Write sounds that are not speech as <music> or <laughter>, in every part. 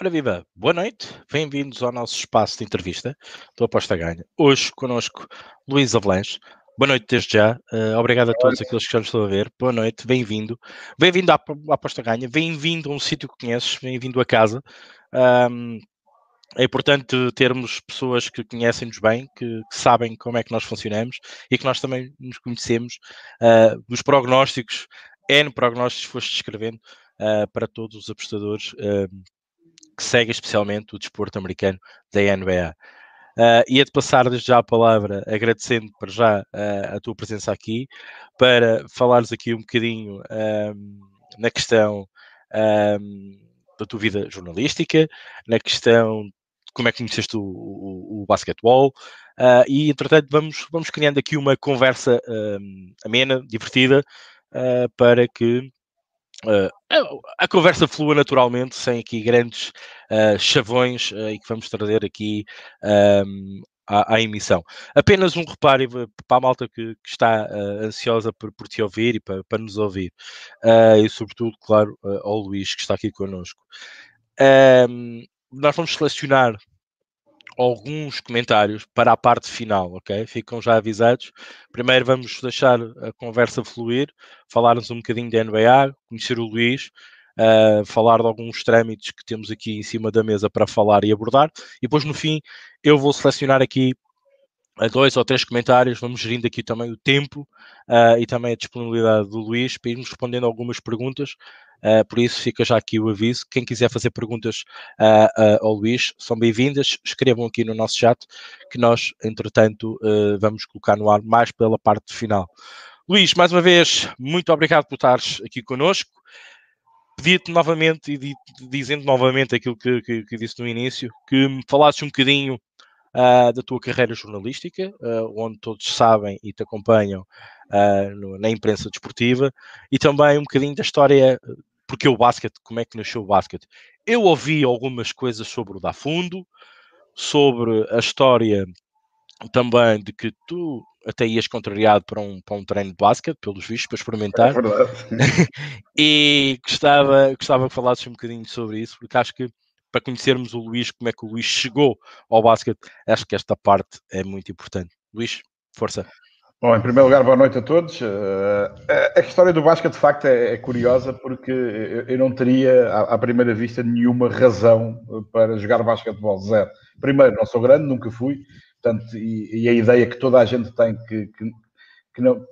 Ora viva, boa noite, bem-vindos ao nosso espaço de entrevista do Aposta Ganha. Hoje connosco Luís Avalanche. Boa noite desde já, uh, obrigado a todos aqueles que já nos estão a ver. Boa noite, bem-vindo. Bem-vindo à, à Aposta Ganha, bem-vindo a um sítio que conheces, bem-vindo a casa. Um, é importante termos pessoas que conhecem-nos bem, que, que, sabem como é que nós funcionamos e que nós também nos conhecemos uh, dos prognósticos, N prognósticos foste descrevendo uh, para todos os apostadores uh, que seguem especialmente o desporto americano da NBA. Uh, Ia-te passar desde já a palavra, agradecendo para já uh, a tua presença aqui, para falares aqui um bocadinho na questão da tua vida jornalística, na questão de como é que conheceste o, o, o basquetebol, uh, e entretanto vamos, vamos criando aqui uma conversa amena, divertida, para que Uh, a conversa flua naturalmente, sem aqui grandes uh, chavões uh, e que vamos trazer aqui um, à, à, emissão. Apenas um reparo para a malta que, que está ansiosa por, por, te ouvir e para, para nos ouvir, e sobretudo, claro, ao Luís que está aqui connosco. Um, nós vamos selecionar alguns comentários para a parte final, ok? Ficam já avisados. Primeiro vamos deixar a conversa fluir, falarmos um bocadinho da NBA, conhecer o Luís, uh, falar de alguns trâmites que temos aqui em cima da mesa para falar e abordar. E depois no fim eu vou selecionar aqui a dois ou três comentários, vamos gerindo aqui também o tempo uh, e também a disponibilidade do Luís para irmos respondendo algumas perguntas. Uh, por isso fica já aqui o aviso. Quem quiser fazer perguntas uh, ao Luís, são bem-vindas. Escrevam aqui no nosso chat que nós, entretanto, vamos colocar no ar mais pela parte final. Luís, mais uma vez, muito obrigado por estares aqui connosco. Pedia-te novamente e dizendo novamente aquilo que, que, que disse no início, que me falasses um bocadinho uh, da tua carreira jornalística, uh, onde todos sabem e te acompanham uh, no, na imprensa desportiva, e também um bocadinho da história, porque o basquete, como é que nasceu o basquete. Eu ouvi algumas coisas sobre o Dafundo, sobre a história também de que tu até ias contrariado para um, para um treino de basquete, pelos vistos, para experimentar. É verdade. <laughs> e gostava, gostava que falasses um bocadinho sobre isso, porque acho que para conhecermos o Luís, como é que o Luís chegou ao basquete, acho que esta parte é muito importante. Luís, força. Bom, em primeiro lugar, boa noite a todos. Uh, a história do basquete, de facto, é, é curiosa porque eu não teria, à, primeira vista, nenhuma razão para jogar basquetebol, zero. Primeiro, não sou grande, nunca fui, portanto, e, e a ideia que toda a gente tem que, que, que não,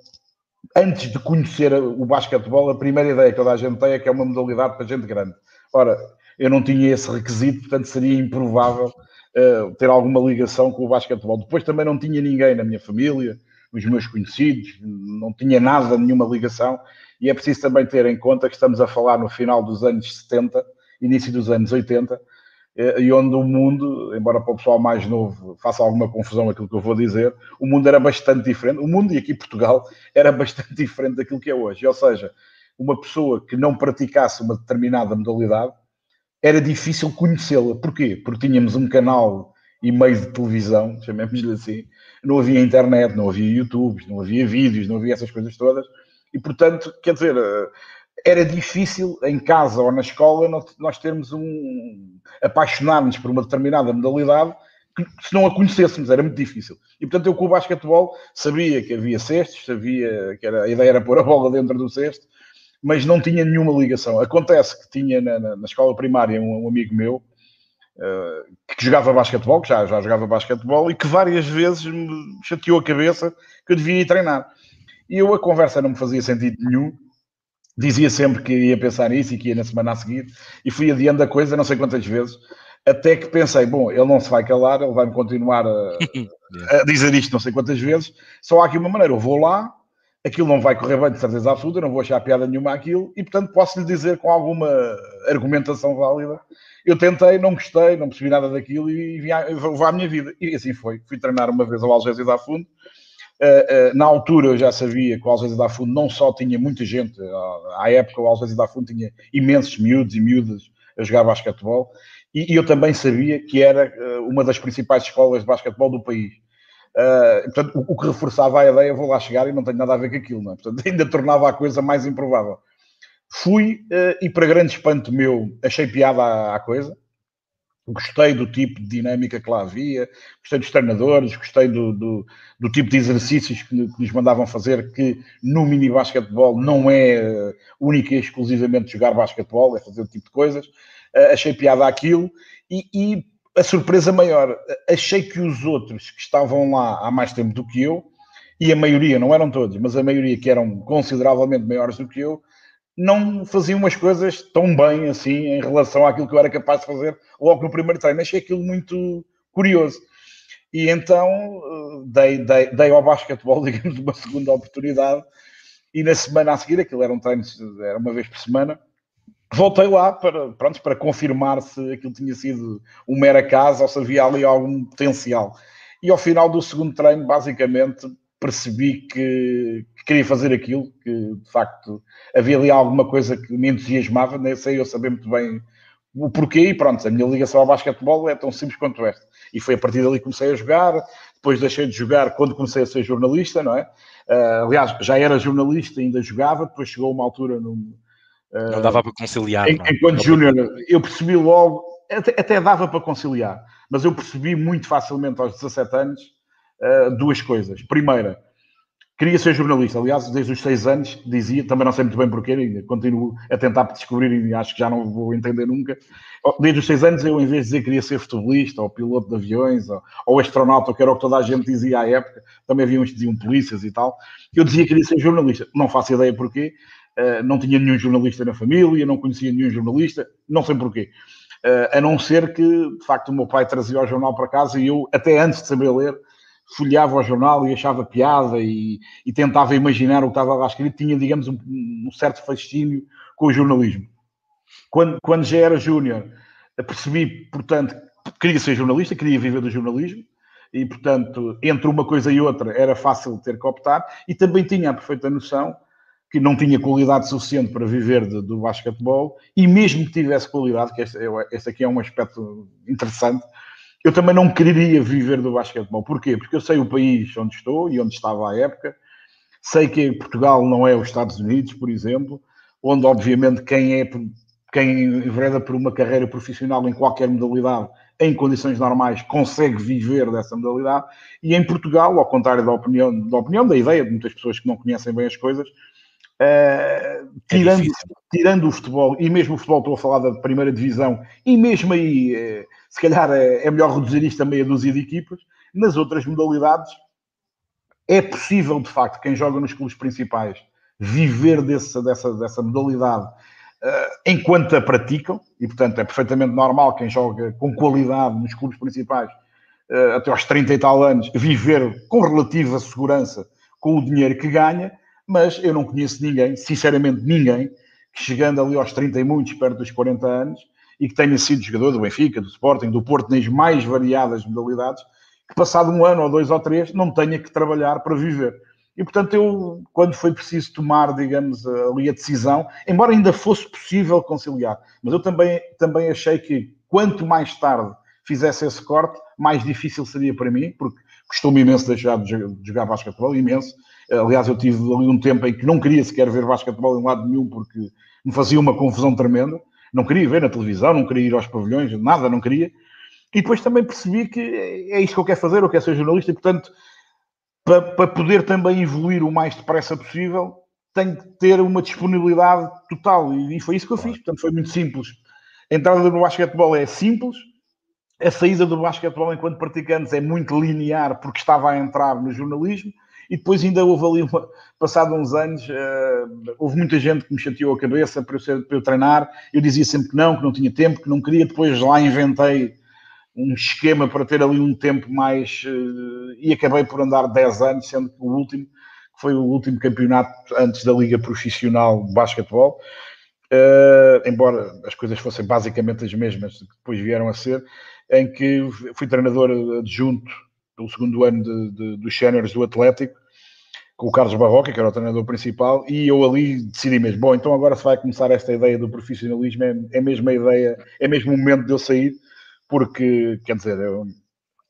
antes de conhecer o basquetebol, a primeira ideia que toda a gente tem é que é uma modalidade para gente grande. Ora, eu não tinha esse requisito, portanto seria improvável uh, ter alguma ligação com o basquetebol. Depois também não tinha ninguém na minha família, os meus conhecidos, não tinha nada, nenhuma ligação, e é preciso também ter em conta que estamos a falar no final dos anos 70, início dos anos 80, eh, e onde o mundo, embora para o pessoal mais novo faça alguma confusão aquilo que eu vou dizer, o mundo era bastante diferente, o mundo e aqui Portugal <laughs> era bastante diferente daquilo que é hoje. Ou seja, uma pessoa que não praticasse uma determinada modalidade era difícil conhecê-la. Porquê? Porque tínhamos um canal e meio de televisão, chamemos-lhe assim, não havia internet, não havia YouTube, não havia vídeos, não havia essas coisas todas, e portanto, quer dizer, eh, era difícil em casa ou na escola nós termos um. apaixonar-nos por uma determinada modalidade que se não a conhecêssemos, era muito difícil. E portanto, eu com o basquetebol sabia que havia cestos, sabia que era, a ideia era pôr a bola dentro do cesto, mas não tinha nenhuma ligação. Acontece que tinha na, na, na escola primária um, um amigo meu que jogava basquetebol, que já, já jogava basquetebol, e que várias vezes me chateou a cabeça que eu devia ir treinar. E eu a conversa não me fazia sentido nenhum. Dizia sempre que ia pensar nisso e que ia na semana a seguir, e fui adiando a coisa não sei quantas vezes, até que pensei, bom, ele não se vai calar, ele vai-me continuar a, <laughs> a dizer isto não sei quantas vezes, só há aqui uma maneira, eu vou lá, aquilo não vai correr bem de certeza absoluta, não vou achar piada nenhuma àquilo, e portanto posso lhe dizer com alguma argumentação válida. Eu tentei, não gostei, não percebi nada daquilo e vim vou à minha vida. E assim foi. Fui treinar uma vez ao Algésia da Fundo. Uh, uh, na altura eu já sabia que o Algésia da Fundo não só tinha muita gente, uh, à época o Algésia da Fundo tinha imensos miúdos e miúdas a jogar basquetebol, e, e eu também sabia que era uma das principais escolas de basquetebol do país Uh, portanto, o, o, que reforçava a ideia, vou lá chegar e não tenho nada a ver com aquilo, não é? Portanto, <laughs> ainda tornava a coisa mais improvável. Fui uh, e, para grande espanto meu, achei piada à, à, coisa. Gostei do tipo de dinâmica que lá havia, gostei dos treinadores, gostei do, do, do tipo de exercícios que, que, nos mandavam fazer, que no mini basquetebol não é única e exclusivamente jogar basquetebol, é fazer o tipo de coisas. Uh, achei piada aquilo e, e, a surpresa maior, achei que os outros que estavam lá há mais tempo do que eu, e a maioria, não eram todos, mas a maioria que eram consideravelmente maiores do que eu, não faziam as coisas tão bem assim em relação àquilo que eu era capaz de fazer logo no primeiro treino. Achei aquilo muito curioso. E então eh, dei, dei, dei ao basquetebol, <laughs> digamos, uma segunda oportunidade. E na semana a seguir, aquilo era um treino, era uma vez por semana, voltei lá para, pronto, para confirmar se aquilo tinha sido um mero acaso ou se havia ali algum potencial. E ao final do segundo treino, basicamente, percebi que, que, queria fazer aquilo, que de facto havia ali alguma coisa que me entusiasmava, nem sei eu saber muito bem o porquê, e pronto, a minha ligação ao basquetebol é tão simples quanto esta. E foi a partir dali que comecei a jogar, depois deixei de jogar quando comecei a ser jornalista, não é? Uh, aliás, já era jornalista, ainda jogava, depois chegou uma altura no. Uh, não dava para conciliar. Em, enquanto júnior, eu percebi logo, até, até, dava para conciliar, mas eu percebi muito facilmente aos 17 anos uh, duas coisas. Primeira, queria ser jornalista. Aliás, desde os seis anos dizia, também não sei muito bem porquê, continuo a tentar descobrir e acho que já não vou entender nunca. Oh, desde os seis anos, eu, em vez de dizer que queria ser futebolista, ou piloto de aviões, ou, ou astronauta, que era o que toda a gente dizia à época, também havia uns que diziam polícias e tal, eu dizia que queria ser jornalista. Não faço ideia porquê. Uh, não tinha nenhum jornalista na família, não conhecia nenhum jornalista, não sei porquê. Uh, a não ser que, de facto, o meu pai trazia o jornal para casa e eu, até antes de saber ler, folheava o jornal e achava piada e, e, tentava imaginar o que estava lá escrito, tinha, digamos, um, um certo fascínio com o jornalismo. Quando, quando já era júnior, percebi, portanto, que queria ser jornalista, queria viver do jornalismo, e, portanto, entre uma coisa e outra era fácil ter que optar, e também tinha a perfeita noção que não tinha qualidade suficiente para viver de, do basquetebol, e mesmo que tivesse qualidade, que este aqui é um aspecto interessante, eu também não quereria viver do basquetebol. Porquê? Porque eu sei o país onde estou e onde estava à época. Sei que Portugal não é os Estados Unidos, por exemplo, onde obviamente quem é quem envereda por uma carreira profissional em qualquer modalidade, em condições normais, consegue viver dessa modalidade. E em Portugal, ao contrário da opinião, da opinião, da ideia de muitas pessoas que não conhecem bem as coisas, uh, tirando, é tirando o futebol, e mesmo o futebol, estou a falar da primeira divisão, e mesmo aí uh, se calhar é, é melhor reduzir isto a meia dúzia de equipas. Nas outras modalidades, é possível, de facto, quem joga nos clubes principais viver desse, dessa, dessa modalidade uh, enquanto a praticam, e portanto é perfeitamente normal quem joga com qualidade nos clubes principais até aos 30 e tal anos viver com relativa segurança com o dinheiro que ganha, mas eu não conheço ninguém, sinceramente ninguém, que chegando ali aos 30 e muitos, perto dos 40 anos, e que tenha sido jogador do Benfica, do Sporting, do Porto, nas mais variadas modalidades, que passado um ano ou dois ou três não tenha que trabalhar para viver. E portanto, eu, quando foi preciso tomar, digamos, ali a decisão, embora ainda fosse possível conciliar, mas eu também, também achei que quanto mais tarde fizesse esse corte, mais difícil seria para mim, porque custou-me imenso deixar de jogar basquetebol, imenso. Aliás, eu tive ali um tempo em que não queria sequer ver basquetebol em lado nenhum, porque me fazia uma confusão tremenda. Não queria ver na televisão, não queria ir aos pavilhões, nada, não queria. E depois também percebi que é isto que eu quero fazer, eu quero ser jornalista, e portanto, para, para poder também evoluir o mais depressa possível, tenho que ter uma disponibilidade total. E foi isso que eu fiz. Portanto, foi muito simples. A entrada no basquetebol é simples, a saída do basquetebol enquanto praticantes é muito linear, porque estava a entrar no jornalismo e depois ainda houve ali, uma, passado uns anos, uh, houve muita gente que me chateou a cabeça para eu, ser, para eu treinar. Eu dizia sempre que não, que não tinha tempo, que não queria. Depois lá inventei um esquema para ter ali um tempo mais. Uh, e acabei por andar 10 anos, sendo que o último, que foi o último campeonato antes da Liga Profissional de Basquetebol. Uh, embora as coisas fossem basicamente as mesmas que depois vieram a ser, em que fui treinador adjunto pelo segundo ano de, de, dos séniores do Atlético, com o Carlos Barroca, que era o treinador principal, e eu ali decidi mesmo, bom, então agora se vai começar esta ideia do profissionalismo, é, é mesmo a ideia, é mesmo o momento de eu sair, porque, quer dizer, eu,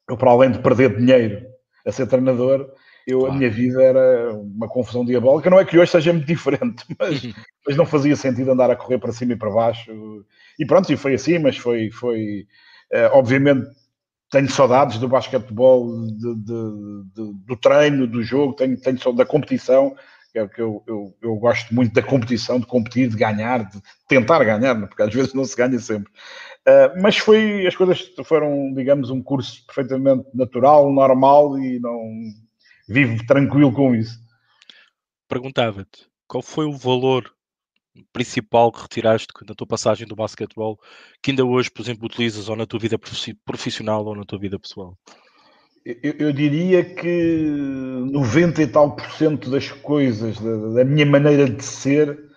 eu para além de perder dinheiro a ser treinador, eu, claro. a minha vida era uma confusão diabólica. Não é que hoje seja muito diferente, <laughs> mas, mas não fazia sentido andar a correr para cima e para baixo. E pronto, e foi assim, mas foi, foi, obviamente tenho saudades do basquetebol, de, de, de, do treino, do jogo, tenho, tenho da competição, que é que eu, eu, eu, gosto muito da competição, de competir, de ganhar, de tentar ganhar, né? porque às vezes não se ganha sempre. Uh, mas foi, as coisas foram, digamos, um curso perfeitamente natural, normal e não vivo tranquilo com isso. Perguntava-te, qual foi o valor principal que retiraste na tua passagem do basquetebol que ainda hoje, por exemplo, utilizas ou na tua vida profissional ou na tua vida pessoal? Eu, eu, diria que 90 e tal por cento das coisas, da, da minha maneira de ser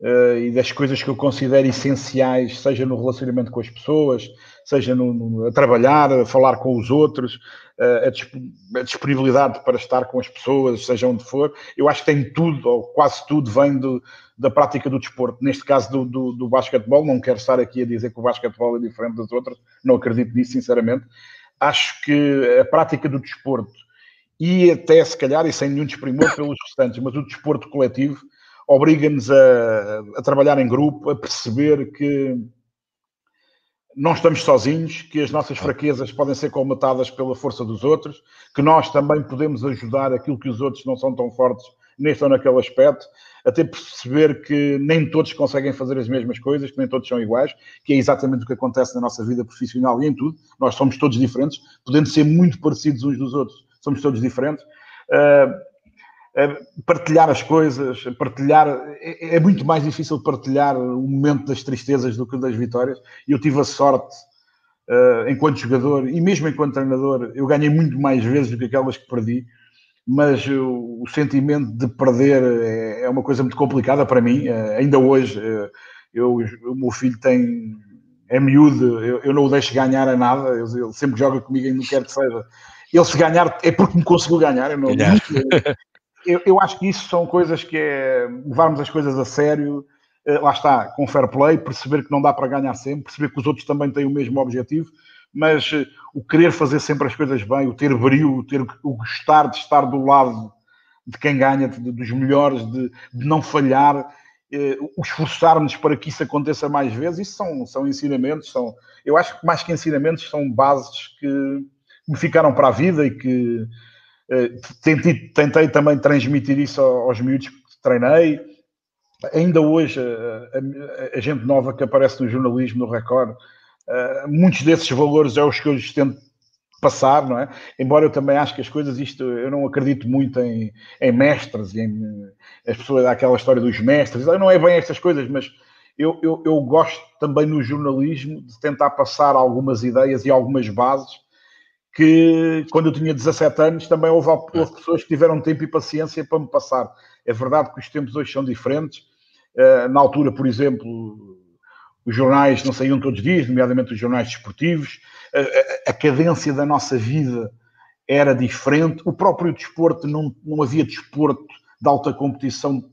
uh, e das coisas que eu considero essenciais, seja no relacionamento com as pessoas, seja no, no a trabalhar, a falar com os outros, uh, a, disp a, disponibilidade para estar com as pessoas, seja onde for, eu acho que tem tudo, ou quase tudo, vem do, da prática do desporto. Neste caso do, do, do basquetebol, não quero estar aqui a dizer que o basquetebol é diferente das outras, não acredito nisso, sinceramente acho que a prática do desporto e até se calhar, e sem nenhum desprimor pelos restantes, mas o desporto coletivo obriga-nos a, a, trabalhar em grupo, a perceber que não estamos sozinhos, que as nossas fraquezas podem ser colmatadas pela força dos outros, que nós também podemos ajudar aquilo que os outros não são tão fortes neste ou naquele aspecto, até perceber que nem todos conseguem fazer as mesmas coisas, que nem todos são iguais, que é exatamente o que acontece na nossa vida profissional e em tudo. Nós somos todos diferentes, podendo ser muito parecidos uns dos outros, somos todos diferentes. Uh, partilhar as coisas, partilhar. É, é, muito mais difícil partilhar o momento das tristezas do que das vitórias. E eu tive a sorte, uh, enquanto jogador e mesmo enquanto treinador, eu ganhei muito mais vezes do que aquelas que perdi mas o, o sentimento de perder é, é, uma coisa muito complicada para mim. Uh, ainda hoje, uh, eu, o meu filho tem é miúdo, eu, eu, não o deixo ganhar a nada, ele, sempre joga comigo e não quer que seja. Ele se ganhar é porque me conseguiu ganhar. Eu, não, <laughs> eu, eu, acho que isso são coisas que é levarmos as coisas a sério. Uh, lá está, com fair play, perceber que não dá para ganhar sempre, perceber que os outros também têm o mesmo objetivo mas eh, o querer fazer sempre as coisas bem, o ter brilho, o ter o gostar de estar do lado de quem ganha, de, dos melhores, de, de não falhar, eh, o esforçar-nos para que isso aconteça mais vezes, isso são, são ensinamentos, são, eu acho que mais que ensinamentos são bases que me ficaram para a vida e que eh, tentei, tentei também transmitir isso aos miúdos que treinei. Ainda hoje, a, a, a gente nova que aparece no jornalismo, no Record, Uh, muitos desses valores é os que eu lhes tento passar, não é? Embora eu também acho que as coisas, isto, eu não acredito muito em, em mestres, em, as pessoas, aquela história dos mestres, não é bem estas coisas, mas eu, eu, eu, gosto também no jornalismo de tentar passar algumas ideias e algumas bases que quando eu tinha 17 anos também houve, houve pessoas que tiveram tempo e paciência para me passar. É verdade que os tempos hoje são diferentes. Uh, na altura, por exemplo, os jornais não saíam todos os dias, nomeadamente os jornais desportivos, a, a, a, cadência da nossa vida era diferente, o próprio desporto, não, não havia desporto de alta competição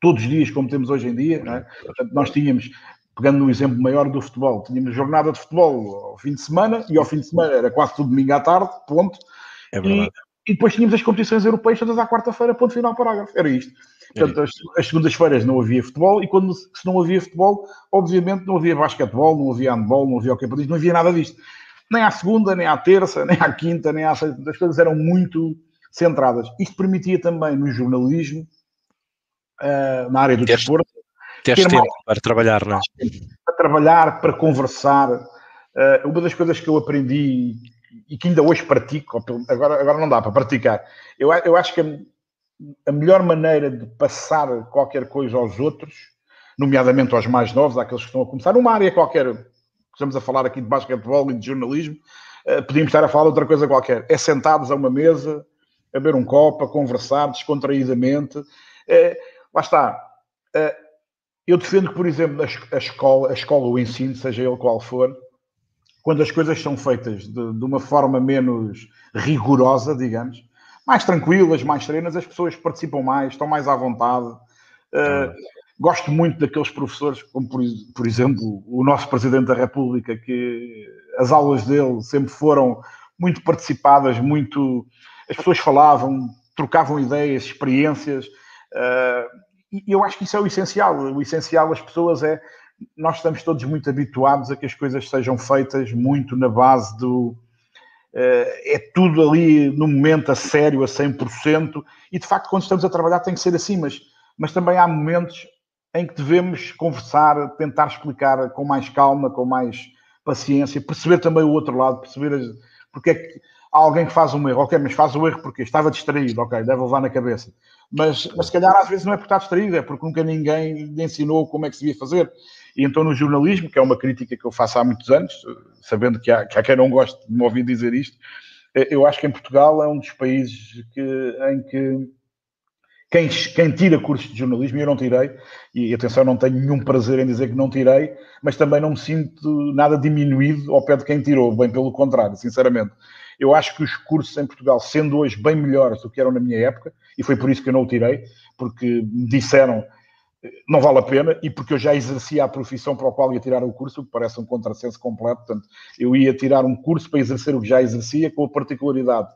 todos os dias como temos hoje em dia, é? Portanto, nós tínhamos, pegando no exemplo maior do futebol, tínhamos jornada de futebol ao fim de semana, e ao fim de semana era quase tudo domingo à tarde, ponto. É verdade. E, e depois tínhamos as competições europeias todas à quarta-feira, ponto final, parágrafo. Era isto. Portanto, as, as segundas-feiras não havia futebol e quando se não havia futebol, obviamente não havia basquetebol, não havia handball, não havia hockey não havia nada disto. Nem à segunda, nem à terça, <laughs> nem à quinta, nem à sexta. As coisas eram muito centradas. Isto permitia também no jornalismo, uh, na área do Teste, desporto, ter tempo mais, para trabalhar, não é? Para trabalhar, para conversar. Uh, uma das coisas que eu aprendi e que ainda hoje pratico, agora, agora não dá para praticar, eu, eu acho que a melhor maneira de passar qualquer coisa aos outros, nomeadamente aos mais novos, àqueles que estão a começar, numa área qualquer, estamos a falar aqui de basquetebol e de jornalismo, uh, podíamos estar a falar de outra coisa qualquer. É sentados a uma mesa, a beber um copo, a conversar descontraídamente. Uh, lá está. Uh, eu defendo que, por exemplo, a, a escola, a escola, o ensino, seja ele qual for, quando as coisas são feitas de, de uma forma menos rigorosa, digamos, mais tranquilas, mais serenas, as pessoas participam mais, estão mais à vontade. Uh, gosto muito daqueles professores, como por, por, exemplo o nosso Presidente da República, que as aulas dele sempre foram muito participadas, muito. As pessoas falavam, trocavam ideias, experiências. Uh, e eu acho que isso é o essencial. O essencial das pessoas é nós estamos todos muito habituados a que as coisas sejam feitas muito na base do. Uh, é tudo ali no momento a sério, a 100%, e de facto, quando estamos a trabalhar, tem que ser assim, mas, mas também há momentos em que devemos conversar, tentar explicar com mais calma, com mais paciência, perceber também o outro lado, perceber porque é que há alguém que faz um erro, ok, mas faz o erro porque estava distraído, ok, deve levar na cabeça. Mas, mas se calhar às vezes não é porque está distraído, é porque nunca ninguém lhe ensinou como é que se devia fazer. E então no jornalismo, que é uma crítica que eu faço há muitos anos, sabendo que há, que há quem não goste de me ouvir dizer isto, eh, eu acho que em Portugal é um dos países que, em que quem, quem, tira cursos de jornalismo, e eu não tirei, e atenção, não tenho nenhum prazer em dizer que não tirei, mas também não me sinto nada diminuído ao pé de quem tirou, bem pelo contrário, sinceramente. Eu acho que os cursos em Portugal, sendo hoje bem melhores do que eram na minha época, e foi por isso que eu não o tirei, porque me disseram não vale a pena e porque eu já exercia a profissão para a qual ia tirar o curso, que parece um contrassenso completo. Portanto, eu ia tirar um curso para exercer o que já exercia, com a particularidade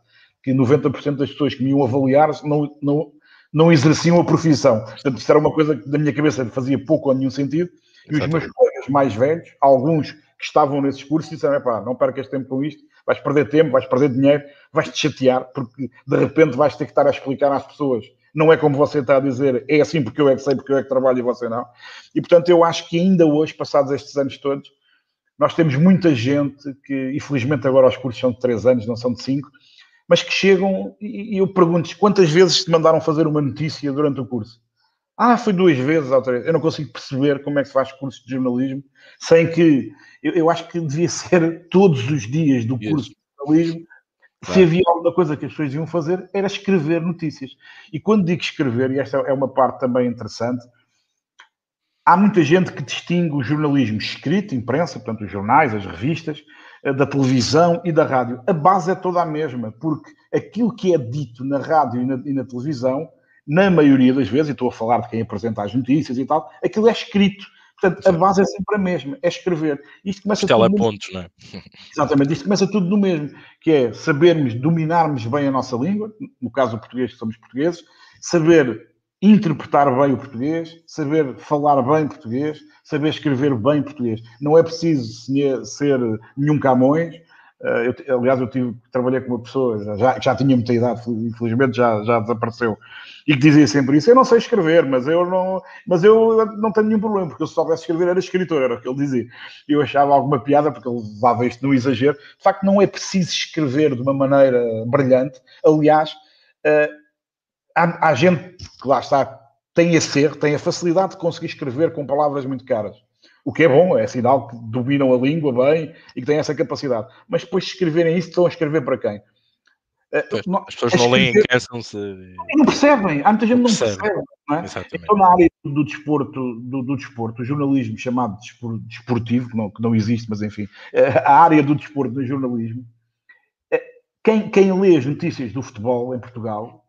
que 90% das pessoas que me iam avaliar não, não, não exerciam a profissão. Portanto, isso era uma coisa que da minha cabeça fazia pouco ou nenhum sentido. E os meus colegas mais velhos, alguns que estavam nesses cursos, disseram: pá, não percas tempo com isto, vais perder tempo, vais perder dinheiro, vais-te chatear, porque de repente vais ter que estar a explicar às pessoas. Não é como você está a dizer, é assim porque eu é que sei, porque eu é que trabalho e você não. E portanto, eu acho que ainda hoje, passados estes anos todos, nós temos muita gente que, infelizmente, agora os cursos são de 3 anos, não são de 5, mas que chegam e eu pergunto quantas vezes te mandaram fazer uma notícia durante o curso? Ah, foi duas vezes ou três. Eu não consigo perceber como é que se faz curso de jornalismo sem que. Eu, eu acho que devia ser todos os dias do curso de jornalismo. Claro. Se havia alguma coisa que as pessoas iam fazer, era escrever notícias. E quando digo escrever, e esta é uma parte também interessante, há muita gente que distingue o jornalismo escrito, imprensa, portanto, os jornais, as revistas, eh, da televisão e da rádio. A base é toda a mesma, porque aquilo que é dito na rádio e na, e na televisão na maioria das vezes, e estou a falar de quem apresenta as notícias e tal, aquilo é escrito. Portanto, a base é sempre a mesma, é escrever. Isto começa tudo pontos, não é? Exatamente, isto começa tudo no mesmo, que é sabermos, dominarmos bem a nossa língua, no caso do português, que somos portugueses, saber interpretar bem o português, saber falar bem português, saber escrever bem português. Não é preciso ser nenhum Camões, eu, aliás, eu tive, trabalhei com uma pessoa já, já tinha muita idade, infelizmente já, já desapareceu, e que dizia sempre isso: Eu não sei escrever, mas eu não, mas eu não tenho nenhum problema, porque eu se soubesse escrever era escritor, era o que ele dizia. Eu achava alguma piada, porque ele levava isto no exagero. De facto, não é preciso escrever de uma maneira brilhante. Aliás, uh, há, há gente que lá está, tem esse erro, tem a facilidade de conseguir escrever com palavras muito caras o que é bom, é sinal que dominam a língua bem e que têm essa capacidade. Mas depois de escreverem isso, estão a escrever para quem? Eh, as pessoas não leem, cansam-se. Não percebem, há muita gente que não percebe. percebe não é? Então, na área do desporto, do, do desporto, o jornalismo chamado desportivo, que não, que não existe, mas enfim, eh, a área do desporto do jornalismo, eh, quem, quem lê as notícias do futebol em Portugal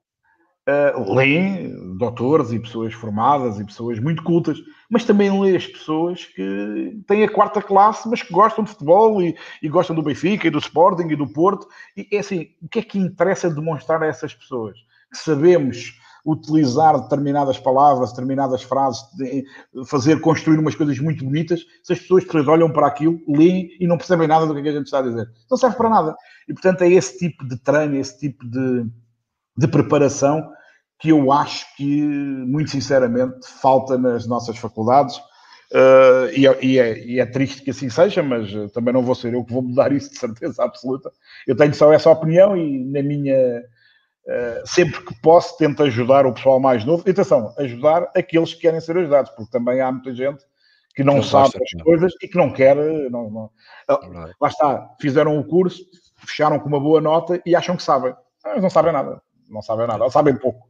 uh, leem doutores e pessoas formadas e pessoas muito cultas, mas também lê as pessoas que têm a quarta classe, mas que gostam de futebol e, e, gostam do Benfica e do Sporting e do Porto. E é assim, o que é que interessa demonstrar a essas pessoas? Que sabemos utilizar determinadas palavras, determinadas frases, fazer, construir umas coisas muito bonitas, se as pessoas depois olham para aquilo, leem e não percebem nada do que, é que a gente está a dizer. Não serve para nada. E, portanto, é esse tipo de treino, esse tipo de, de preparação que eu acho que, muito sinceramente, falta nas nossas faculdades. Uh, e, é, e, é, e, é, triste que assim seja, mas também não vou ser eu que vou mudar <laughs> isso de certeza absoluta. Eu tenho só essa opinião e na minha. Uh, sempre que posso, tento ajudar o pessoal mais novo. E atenção, ajudar aqueles que querem ser ajudados, porque também há muita gente que não, não sabe as coisas e que não quer. Não, não. É lá está, fizeram o curso, fecharam com uma boa nota e acham que sabem. Mas não sabem nada não sabem nada, sabem pouco.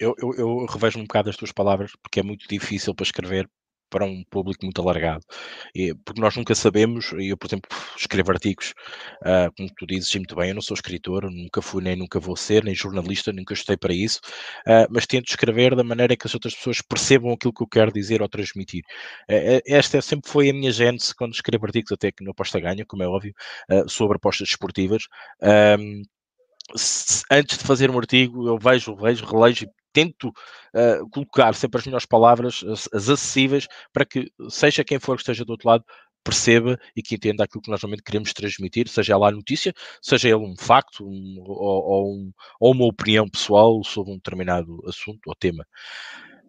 Eu, eu, eu revejo um bocado as tuas palavras porque é muito difícil para escrever para um público muito alargado. E, porque nós nunca sabemos, eu, por exemplo, escrevo artigos, uh, como tu dizes muito bem, eu não sou escritor, nunca fui nem nunca vou ser, nem jornalista, nunca estudei para isso, uh, mas tento escrever da maneira que as outras pessoas percebam aquilo que eu quero dizer ou transmitir. Uh, esta sempre foi a minha gênese quando escrevo artigos, até que no Aposta Ganha, como é óbvio, sobre apostas desportivas antes de fazer um artigo, eu vejo, vejo, relejo e tento uh, colocar sempre as melhores palavras, as, as, acessíveis, para que seja quem for que esteja do outro lado, perceba e que entenda aquilo que nós realmente queremos transmitir, seja lá a notícia, seja ele um facto um, ou, ou, um, ou, uma opinião pessoal sobre um determinado assunto ou tema.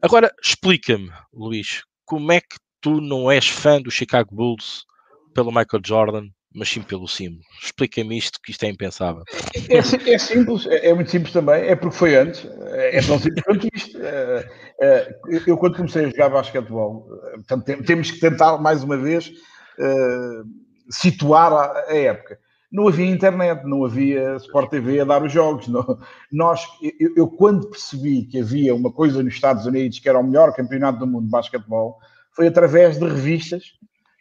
Agora, explica-me, Luís, como é que tu não és fã do Chicago Bulls pelo Michael Jordan, mas sim pelo símbolo? Explica-me isto, que isto é impensável. É, é, é simples, é, é, muito simples também, é porque foi antes, é tão simples quanto isto. É, é, eu, quando comecei a jogar basquetebol, portanto, temos que tentar, mais uma vez, situar a, a, época. Não havia internet, não havia Sport TV a dar os jogos. Não. Nós, eu, eu, quando percebi que havia uma coisa nos Estados Unidos que era o melhor campeonato do mundo de basquetebol, foi através de revistas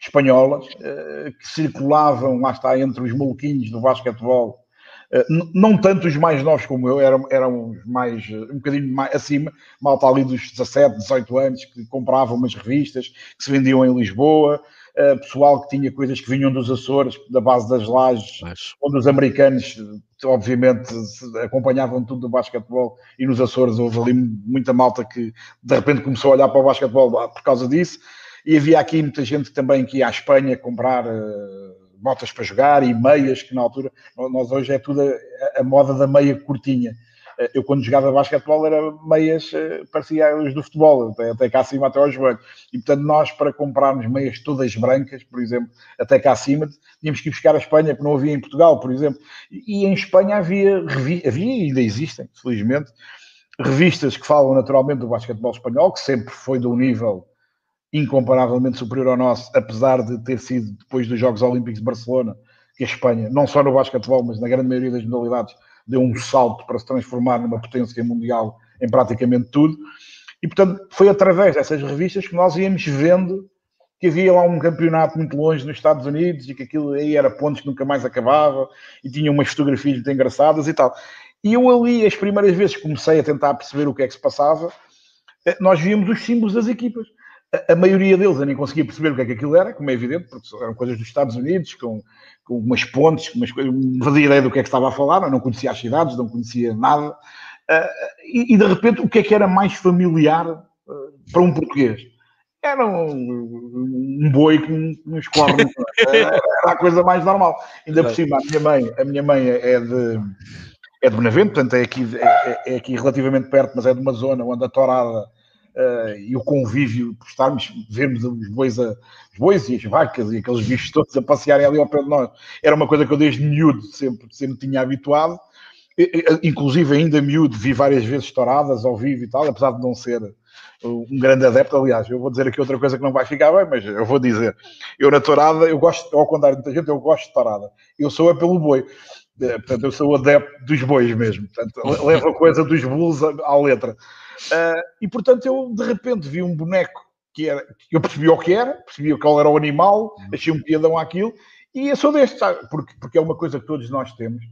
espanholas uh, que circulavam, lá está, entre os maluquinhos do basquetebol. Uh, não tanto os mais novos como eu, eram, eram os mais, um bocadinho mais acima, malta ali dos 17, 18 anos, que compravam umas revistas que se vendiam em Lisboa, pessoal que tinha coisas que vinham dos Açores, da base das lajes, Mas... onde os americanos, obviamente, acompanhavam tudo do basquetebol, e nos Açores houve ali muita malta que de repente começou a olhar para o basquetebol por causa disso, e havia aqui muita gente também que ia à Espanha comprar. Uh, botas para jogar e meias, que na altura, nós hoje é tudo a, a moda da meia curtinha. Eh, eu, quando jogava basquetebol, era meias, eh, parecia as do futebol, até, até cá acima, até ao joelho. E, portanto, nós, para comprarmos meias todas brancas, por exemplo, até cá acima, tínhamos que ir buscar a Espanha, que não havia em Portugal, por exemplo. E, em Espanha havia, havia e ainda existem, felizmente, revistas que falam naturalmente do basquetebol espanhol, que sempre foi de um nível incomparavelmente superior ao nosso, apesar de ter sido depois dos Jogos Olímpicos de Barcelona, que a Espanha, não só no basquetebol, mas na grande maioria das modalidades, deu um salto para se transformar numa potência mundial em praticamente tudo. E, portanto, foi através dessas revistas que nós íamos vendo que havia lá um campeonato muito longe nos Estados Unidos e que aquilo aí era pontos que nunca mais acabava e tinha umas fotografias muito engraçadas e tal. E eu ali, as primeiras vezes que comecei a tentar perceber o que é que se passava, eh, nós víamos os símbolos das equipas a, maioria deles eu nem conseguia perceber o que é que aquilo era, como é evidente, porque eram coisas dos Estados Unidos, com, com umas pontes, umas coisas, não fazia ideia do que é que estava a falar, eu não conhecia as cidades, não conhecia nada. Uh, e, e, de repente, o que é que era mais familiar uh, para um português? Era um, um boi com uns cornos, era a coisa mais normal. Ainda por cima, a minha mãe, a minha mãe é de, é de Benavente, portanto é aqui, é, é aqui relativamente perto, mas é de uma zona onde a torada uh, e o convívio, por estarmos, vermos os bois, a, os bois e as vacas e aqueles bichos todos a passearem ali ao pé de nós, era uma coisa que eu desde miúdo sempre, sempre tinha habituado. Inclusive, ainda miúdo, vi várias vezes estouradas ao vivo e tal, apesar de não ser um grande adepto. Aliás, eu vou dizer aqui outra coisa que não vai ficar bem, mas eu vou dizer. Eu na tourada, eu gosto, ao contrário de muita gente, eu gosto de tourada. Eu sou é pelo boi. Portanto, eu sou adepto dos bois mesmo. Portanto, levo a coisa dos bulls à letra. Uh, e portanto eu de repente vi um boneco que era, eu percebi o que era, percebi qual era o animal, achei um piadão àquilo, e eu sou deste, sabe? Porque, porque é uma coisa que todos nós temos.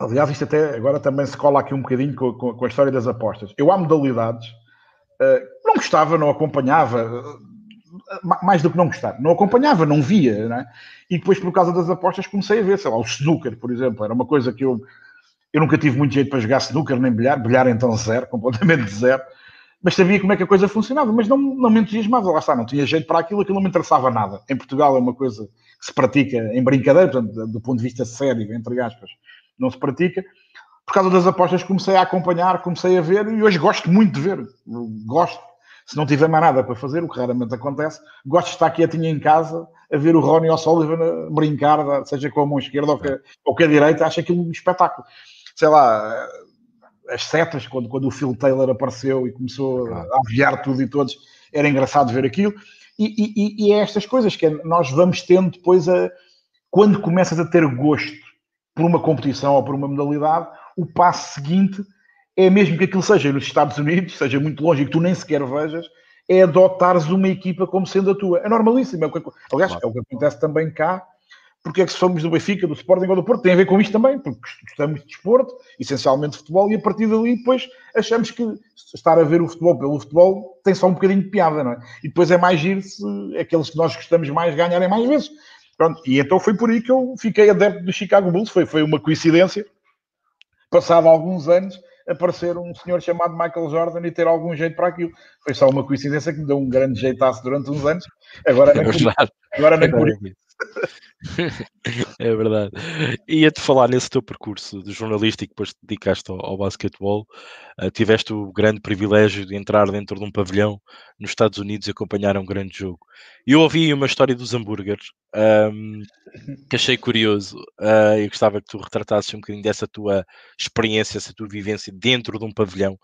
Aliás, isto até agora também se cola aqui um bocadinho com, com, com a história das apostas. Eu há modalidades, uh, não gostava, não acompanhava, uh, mais do que não gostar, não acompanhava, não via, né? e depois por causa das apostas comecei a ver, sei lá, o snooker, por exemplo, era uma coisa que eu eu nunca tive muito jeito para jogar snooker nem bilhar, bilhar então zero, <laughs> completamente zero, mas sabia como é que a coisa funcionava, mas não, não me entusiasmava, lá está, não tinha jeito para aquilo, aquilo não me interessava nada. Em Portugal é uma coisa que se pratica em brincadeira, portanto, do ponto de vista sério, entre aspas, não se pratica. Por causa das apostas comecei a acompanhar, comecei a ver e hoje gosto muito de ver. Gosto. Se não tiver mais nada para fazer, o que raramente acontece, gosto de estar quietinho em casa a ver o Ronnie O'Sullivan brincar, seja com a mão esquerda ou com a, ou com a direita, acho aquilo um espetáculo sei lá, as setas, quando, quando o Phil Taylor apareceu e começou a aviar tudo e todos, era engraçado ver aquilo. E, e, e é estas coisas que nós vamos tendo depois a. Quando começas a ter gosto por uma competição ou por uma modalidade, o passo seguinte é mesmo que aquilo seja nos Estados Unidos, seja muito longe e que tu nem sequer vejas, é adotares uma equipa como sendo a tua. É normalíssimo. É o que, aliás, é o que acontece também cá porque é que somos do Benfica, do Sporting ou do Porto, tem a ver com isto também, porque gostamos de desporto, essencialmente de futebol, e a partir dali depois achamos que estar a ver o futebol pelo futebol tem só um bocadinho de piada, não é? E depois é mais giro se aqueles que nós gostamos mais ganharem mais vezes. Pronto, e então foi por aí que eu fiquei adepto do Chicago Bulls, foi, foi uma coincidência, passado alguns anos, aparecer um senhor chamado Michael Jordan e ter algum jeito para aquilo. Foi só uma coincidência que me deu um grande jeitaço durante uns anos. Agora, é. Agora nem por <laughs> é verdade. Ia-te falar nesse teu percurso de jornalista e depois te dedicaste ao, ao basquetebol. Uh, tiveste o grande privilégio de entrar dentro de um pavilhão nos Estados Unidos e acompanhar um grande jogo. E eu ouvi uma história dos hambúrgueres um, que achei curioso uh, e gostava que tu retratasses um bocadinho dessa tua experiência, essa tua vivência dentro de um pavilhão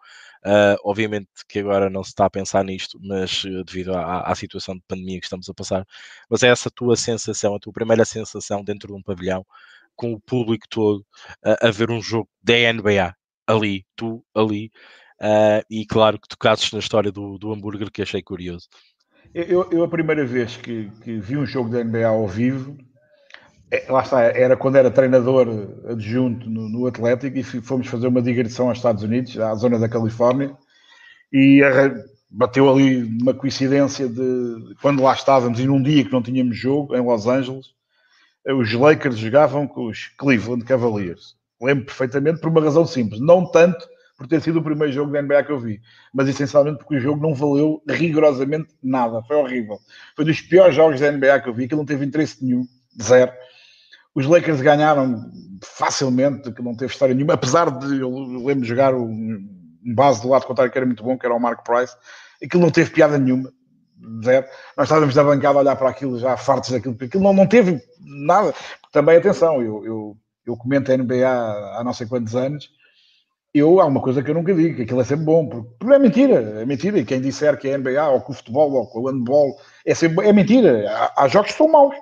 Uh, obviamente que agora não se está a pensar nisto, mas uh, devido à, à, situação de pandemia que estamos a passar, mas é essa tua sensação, a tua primeira sensação dentro de um pavilhão, com o público todo uh, a ver um jogo da NBA ali, tu ali, e claro que tocasses na história do, do hambúrguer que achei curioso. Eu, eu a primeira vez que, que vi um jogo da NBA ao vivo é, lá está, era quando era treinador adjunto no, no Atlético e fomos fazer uma digressão aos Estados Unidos, à zona da Califórnia, e bateu ali uma coincidência de quando lá estávamos e num dia que não tínhamos jogo em Los Angeles, os Lakers jogavam com os Cleveland Cavaliers. Lembro perfeitamente por uma razão simples, não tanto por ter sido o primeiro jogo da NBA que eu vi, mas essencialmente porque o jogo não valeu rigorosamente nada, foi horrível. Foi dos piores jogos da NBA que eu vi, que não teve interesse nenhum, zero. Os Lakers ganharam facilmente, que não teve história nenhuma, apesar de eu lembro de jogar um, base do lado contrário que era muito bom, que era o Mark Price, aquilo não teve piada nenhuma. Zero. Nós estávamos da bancada a olhar para aquilo já fartos daquilo, porque aquilo não, não teve nada. Também, atenção, eu, eu, eu comento a NBA há não sei quantos anos, eu, há uma coisa que eu nunca digo, que aquilo é sempre bom, porque é mentira, é mentira, e quem disser que é NBA, ou que o futebol, ou que o handball, é, sempre, é mentira, há, há jogos que são maus,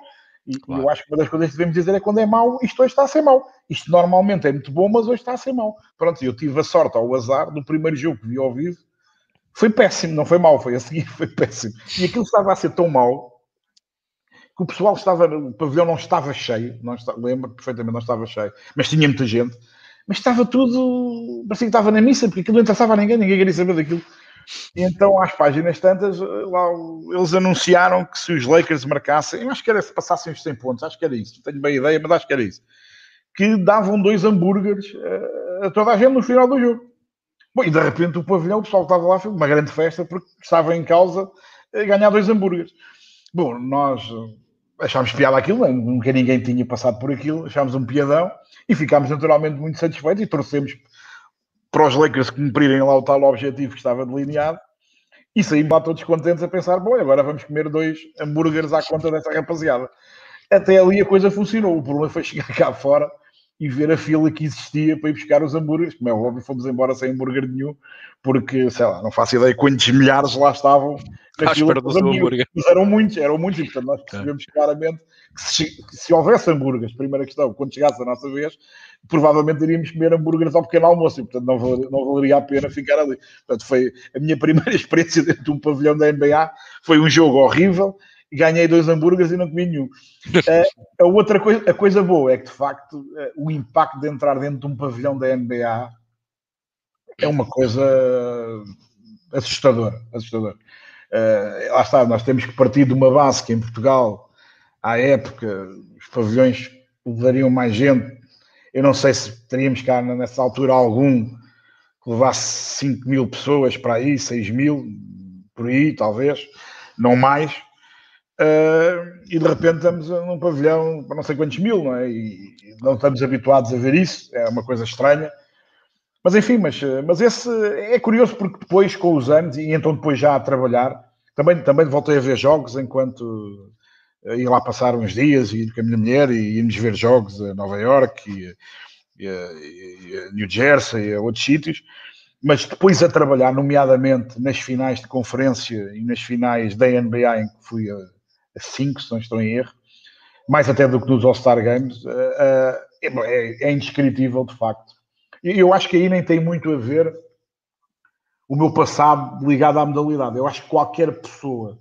e claro. eu acho que uma das coisas que devemos dizer é quando é mau, isto hoje está a ser mau. Isto normalmente é muito bom, mas hoje está a ser mau. Pronto, eu tive a sorte ou o azar do primeiro jogo que vi ao vivo. Foi péssimo, não foi mau, foi a seguir, <laughs> foi péssimo. E aquilo estava a ser tão mau que o pessoal estava, o pavilhão não estava cheio, não está, lembro perfeitamente, não estava cheio, mas tinha muita gente. Mas estava tudo, parecia que estava na missa, porque aquilo não interessava a ninguém, ninguém queria saber daquilo. Então, às páginas tantas, lá eles anunciaram que se os Lakers marcassem, eu acho que era se passassem os 100 pontos, acho que era isso, tenho bem ideia, mas acho que era isso, que davam dois hambúrgueres a toda a gente no final do jogo. Bom, e de repente o pavilhão, o pessoal estava lá, foi uma grande festa porque estava em causa ganhar dois hambúrgueres. Bom, nós achámos piada aquilo, né? nunca ninguém tinha passado por aquilo, achámos um piadão e ficámos naturalmente muito satisfeitos e torcemos para os Lakers cumprirem lá o tal objetivo que estava delineado. E saímos lá todos contentes a pensar: bom, agora vamos comer dois hambúrgueres à conta dessa rapaziada. Até ali a coisa funcionou. O problema foi chegar cá fora e ver a fila que existia para ir buscar os hambúrgueres. Como é óbvio, fomos embora sem hambúrguer nenhum, porque, sei lá, não faço ideia quantos milhares lá estavam na fila dos hambúrgueres. Mas eram muitos, eram muitos, e portanto nós percebemos claramente que se, se houvesse hambúrgueres, primeira questão, quando chegasse a nossa vez, provavelmente iríamos comer hambúrgueres ao pequeno almoço, e portanto não valeria, não valeria a pena ficar ali. Portanto, foi a minha primeira <laughs> experiência dentro de um pavilhão da NBA, foi um jogo horrível, ganhei dois hambúrgueres e não comi nenhum. Uh, <laughs> a outra coisa, a coisa boa é que, de facto, uh, o impacto de entrar dentro de um pavilhão da NBA é uma coisa assustadora. assustadora. Uh, lá está, nós temos que partir de uma base que em Portugal, à época, os pavilhões levariam mais gente. Eu não sei se teríamos cá nessa altura algum que levasse 5 mil pessoas para aí, 6 mil, por aí, talvez, não mais. Uh, e de repente estamos num pavilhão para não sei quantos mil, não é? E não estamos habituados a ver isso, é uma coisa estranha. Mas enfim, mas, mas esse é curioso porque depois, com os anos, e então depois já a trabalhar, também, também voltei a ver jogos enquanto ia lá passar uns dias e com a minha mulher e íamos ver jogos a Nova York e, e, e a New Jersey e a outros sítios mas depois a trabalhar, nomeadamente nas finais de conferência e nas finais da NBA, em que fui a, a cinco, se não estou em erro, mais até do que nos All-Star Games, uh, é, é, indescritível de facto. E eu acho que aí nem tem muito a ver o meu passado ligado à modalidade. Eu acho que qualquer pessoa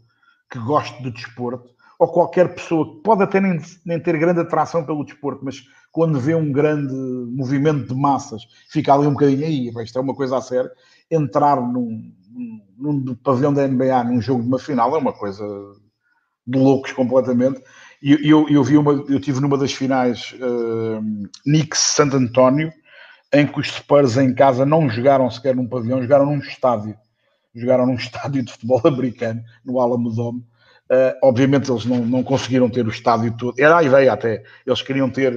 que goste de desporto, ou qualquer pessoa que pode até nem, nem ter grande atração pelo desporto, mas quando vê um grande movimento de massas, fica ali um bocadinho aí, isto é uma coisa a sério, entrar num, num pavilhão da NBA num jogo de uma final é uma coisa de loucos completamente. E eu, eu, vi uma, eu tive numa das finais uh, Knicks Santo António, em que os Spurs em casa não jogaram sequer num pavilhão, jogaram num estádio. Jogaram num <laughs> estádio de futebol americano, no Alamo Dome. Uh, obviamente eles não, não conseguiram ter o estádio todo. Era a ideia até. Eles queriam ter,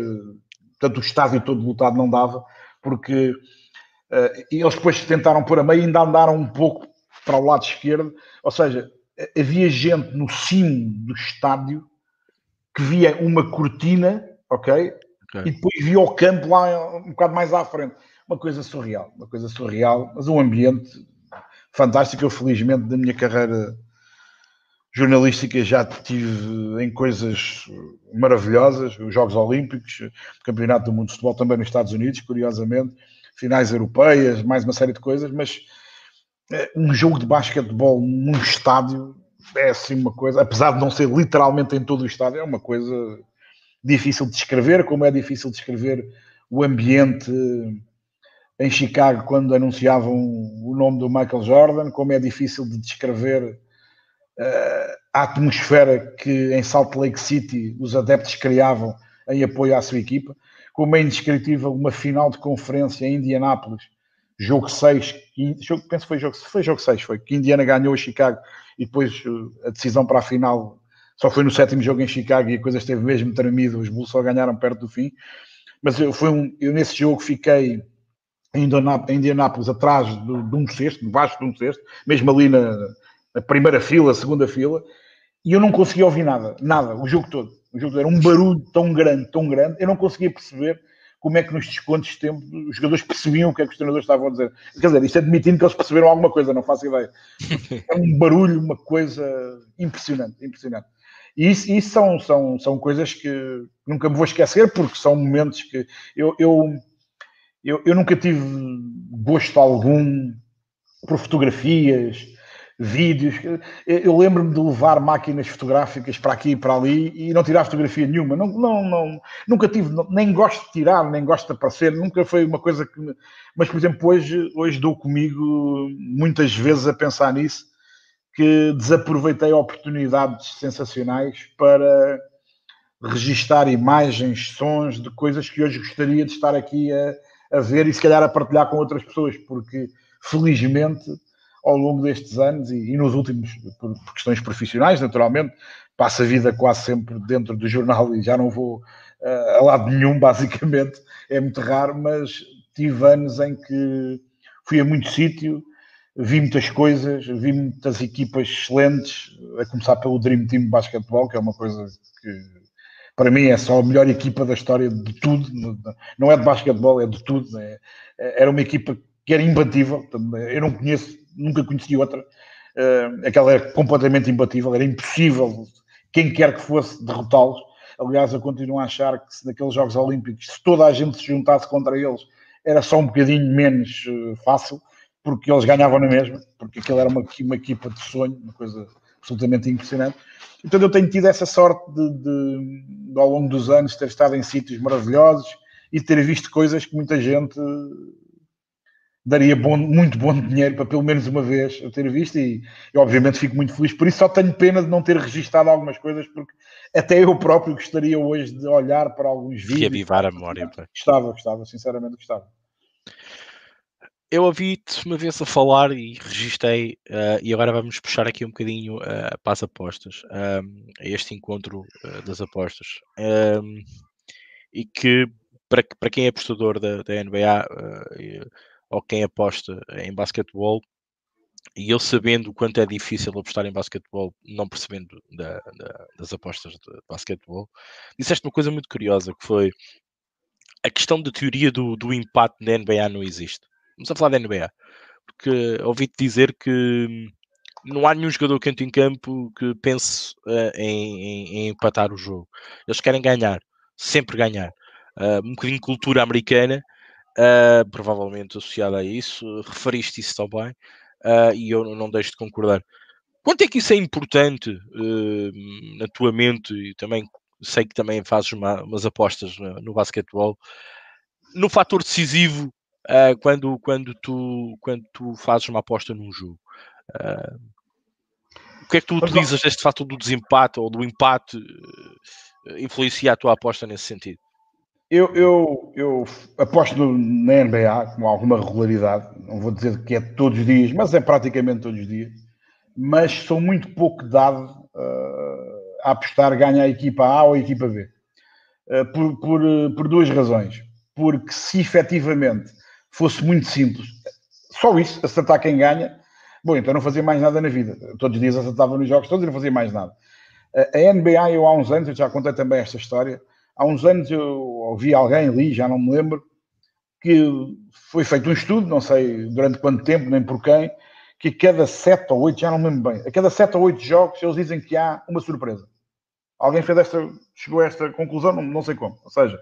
tanto o estádio todo lotado não dava, porque uh, eles depois tentaram pôr a meio e ainda andaram um pouco para o lado esquerdo. Ou seja, havia gente no cimo do estádio que via uma cortina, ok? Okay. E depois vi o campo lá um bocado mais à frente. Uma coisa surreal, uma coisa surreal, mas um ambiente fantástico. Eu, felizmente, da minha carreira jornalística já tive em coisas maravilhosas, os Jogos Olímpicos, Campeonato do Mundo de Futebol também nos Estados Unidos, curiosamente, finais europeias, mais uma série de coisas, mas eh, um jogo de basquetebol num estádio é assim uma coisa, apesar de não ser literalmente em todo o estádio, é uma coisa difícil de descrever, como é difícil de descrever o ambiente em Chicago quando anunciavam o nome do Michael Jordan, como é difícil de descrever a atmosfera que em Salt Lake City os adeptos criavam em apoio à sua equipa, como é indescritível uma final de conferência em Indianápolis, jogo 6, jogo, penso que foi jogo, foi jogo 6, foi que Indiana ganhou a Chicago e depois eh, a decisão para a final só foi no sétimo jogo em Chicago e a coisa esteve mesmo tremida, os Bulls só ganharam perto do fim. Mas eu, foi um, eu nesse jogo fiquei em Indianápolis atrás de, de um cesto, debaixo de um cesto, mesmo ali na, na, primeira fila, segunda fila, e eu não conseguia ouvir nada, nada, o jogo todo. O jogo todo. era um barulho tão grande, tão grande, eu não conseguia perceber como é que nos descontos de tempo os jogadores percebiam o que é que os treinadores estavam a dizer. Quer dizer, isto admitindo que eles perceberam alguma coisa, não faço ideia. <laughs> É um barulho, uma coisa impressionante, impressionante. E isso, isso, são, são, são coisas que nunca me vou esquecer, porque são momentos que eu, eu, eu, eu nunca tive gosto algum por fotografias, vídeos. Eu, lembro-me de levar máquinas fotográficas para aqui e para ali e não tirar fotografia nenhuma. Não, não, não, nunca tive, nem gosto de tirar, nem gosto de aparecer, nunca foi uma coisa que. Mas, por exemplo, hoje, hoje dou comigo muitas vezes a pensar nisso que desaproveitei oportunidades sensacionais para registar imagens, sons de coisas que hoje gostaria de estar aqui a, a ver e se calhar a partilhar com outras pessoas, porque felizmente ao longo destes anos e, e nos últimos, por, questões profissionais, naturalmente, passo a vida quase sempre dentro do jornal e já não vou uh, a lado nenhum, <laughs> basicamente, é muito raro, mas tive anos em que fui a muito sítio, vi muitas coisas, vi muitas equipas excelentes, a começar pelo Dream Team Basquetebol, que é uma coisa que para mim é só a melhor equipa da história de tudo, não é de basquetebol, é de tudo. É, era uma equipa que era imbatível, eu não conheço, nunca conheci outra. Uh, aquela era completamente imbatível, era impossível quem quer que fosse derrotá-los. Aliás, eu continuo a achar que se naqueles Jogos Olímpicos, se toda a gente se juntasse contra eles, era só um bocadinho menos uh, fácil porque eles ganhavam na mesma, porque aquilo era uma, uma equipa de sonho, uma coisa absolutamente impressionante. Então eu tenho tido essa sorte de, de, de, ao longo dos anos, ter estado em sítios maravilhosos e ter visto coisas que muita gente daria bom, muito bom dinheiro para pelo menos uma vez eu ter visto e, obviamente fico muito feliz por isso. Só tenho pena de não ter registado algumas coisas porque até eu próprio gostaria hoje de olhar para alguns vídeos. reavivar a memória gostava, gostava, sinceramente gostava. Eu ouvi-te uma vez a falar e registrei, uh, e agora vamos puxar aqui um bocadinho uh, para as apostas, um, a este encontro uh, das apostas. Um, e que, para, para quem é apostador da, da NBA ou quem aposta em basquetebol, e eu sabendo o quanto é difícil apostar em basquetebol, não percebendo da, da, das apostas de basquetebol, disseste uma coisa muito curiosa que foi a questão da teoria do, do empate na NBA não existe. Vamos a falar da NBA. Porque ouvi-te dizer que não há nenhum jogador que entre em campo que pense uh, em, em, em, empatar o jogo. Eles querem ganhar, sempre ganhar. Uh, um bocadinho de cultura americana, uh, provavelmente associada a isso. Referiste isso também, e eu não deixo de concordar. Quanto é que isso é importante na tua mente? E também sei que também fazes uma, umas apostas no, no basquetebol. No fator decisivo uh, quando, quando, tu, quando tu fazes uma aposta num jogo. Uh, o que é que tu utilizas deste fato do desempate ou do empate uh, influencia a tua aposta nesse sentido? Eu, eu, eu aposto na NBA com alguma regularidade, não vou dizer que é todos os dias, mas é praticamente todos os dias. Mas sou muito pouco dado uh, a apostar ganha a equipa A ou a equipa B. Uh, por, por, por duas razões. Porque se efetivamente fosse muito simples, só isso, acertar quem ganha, bom, então não fazia mais nada na vida. Todos os dias acertava nos jogos todos e não fazia mais nada. A NBA, eu há uns anos, eu já contei também esta história, há uns anos eu ouvi alguém ali, já não me lembro, que foi feito um estudo, não sei durante quanto tempo, nem por quem, que a cada sete ou oito, já não me lembro bem, a cada sete ou oito jogos eles dizem que há uma surpresa. Alguém fez esta, chegou a esta conclusão, não, não sei como. Ou seja,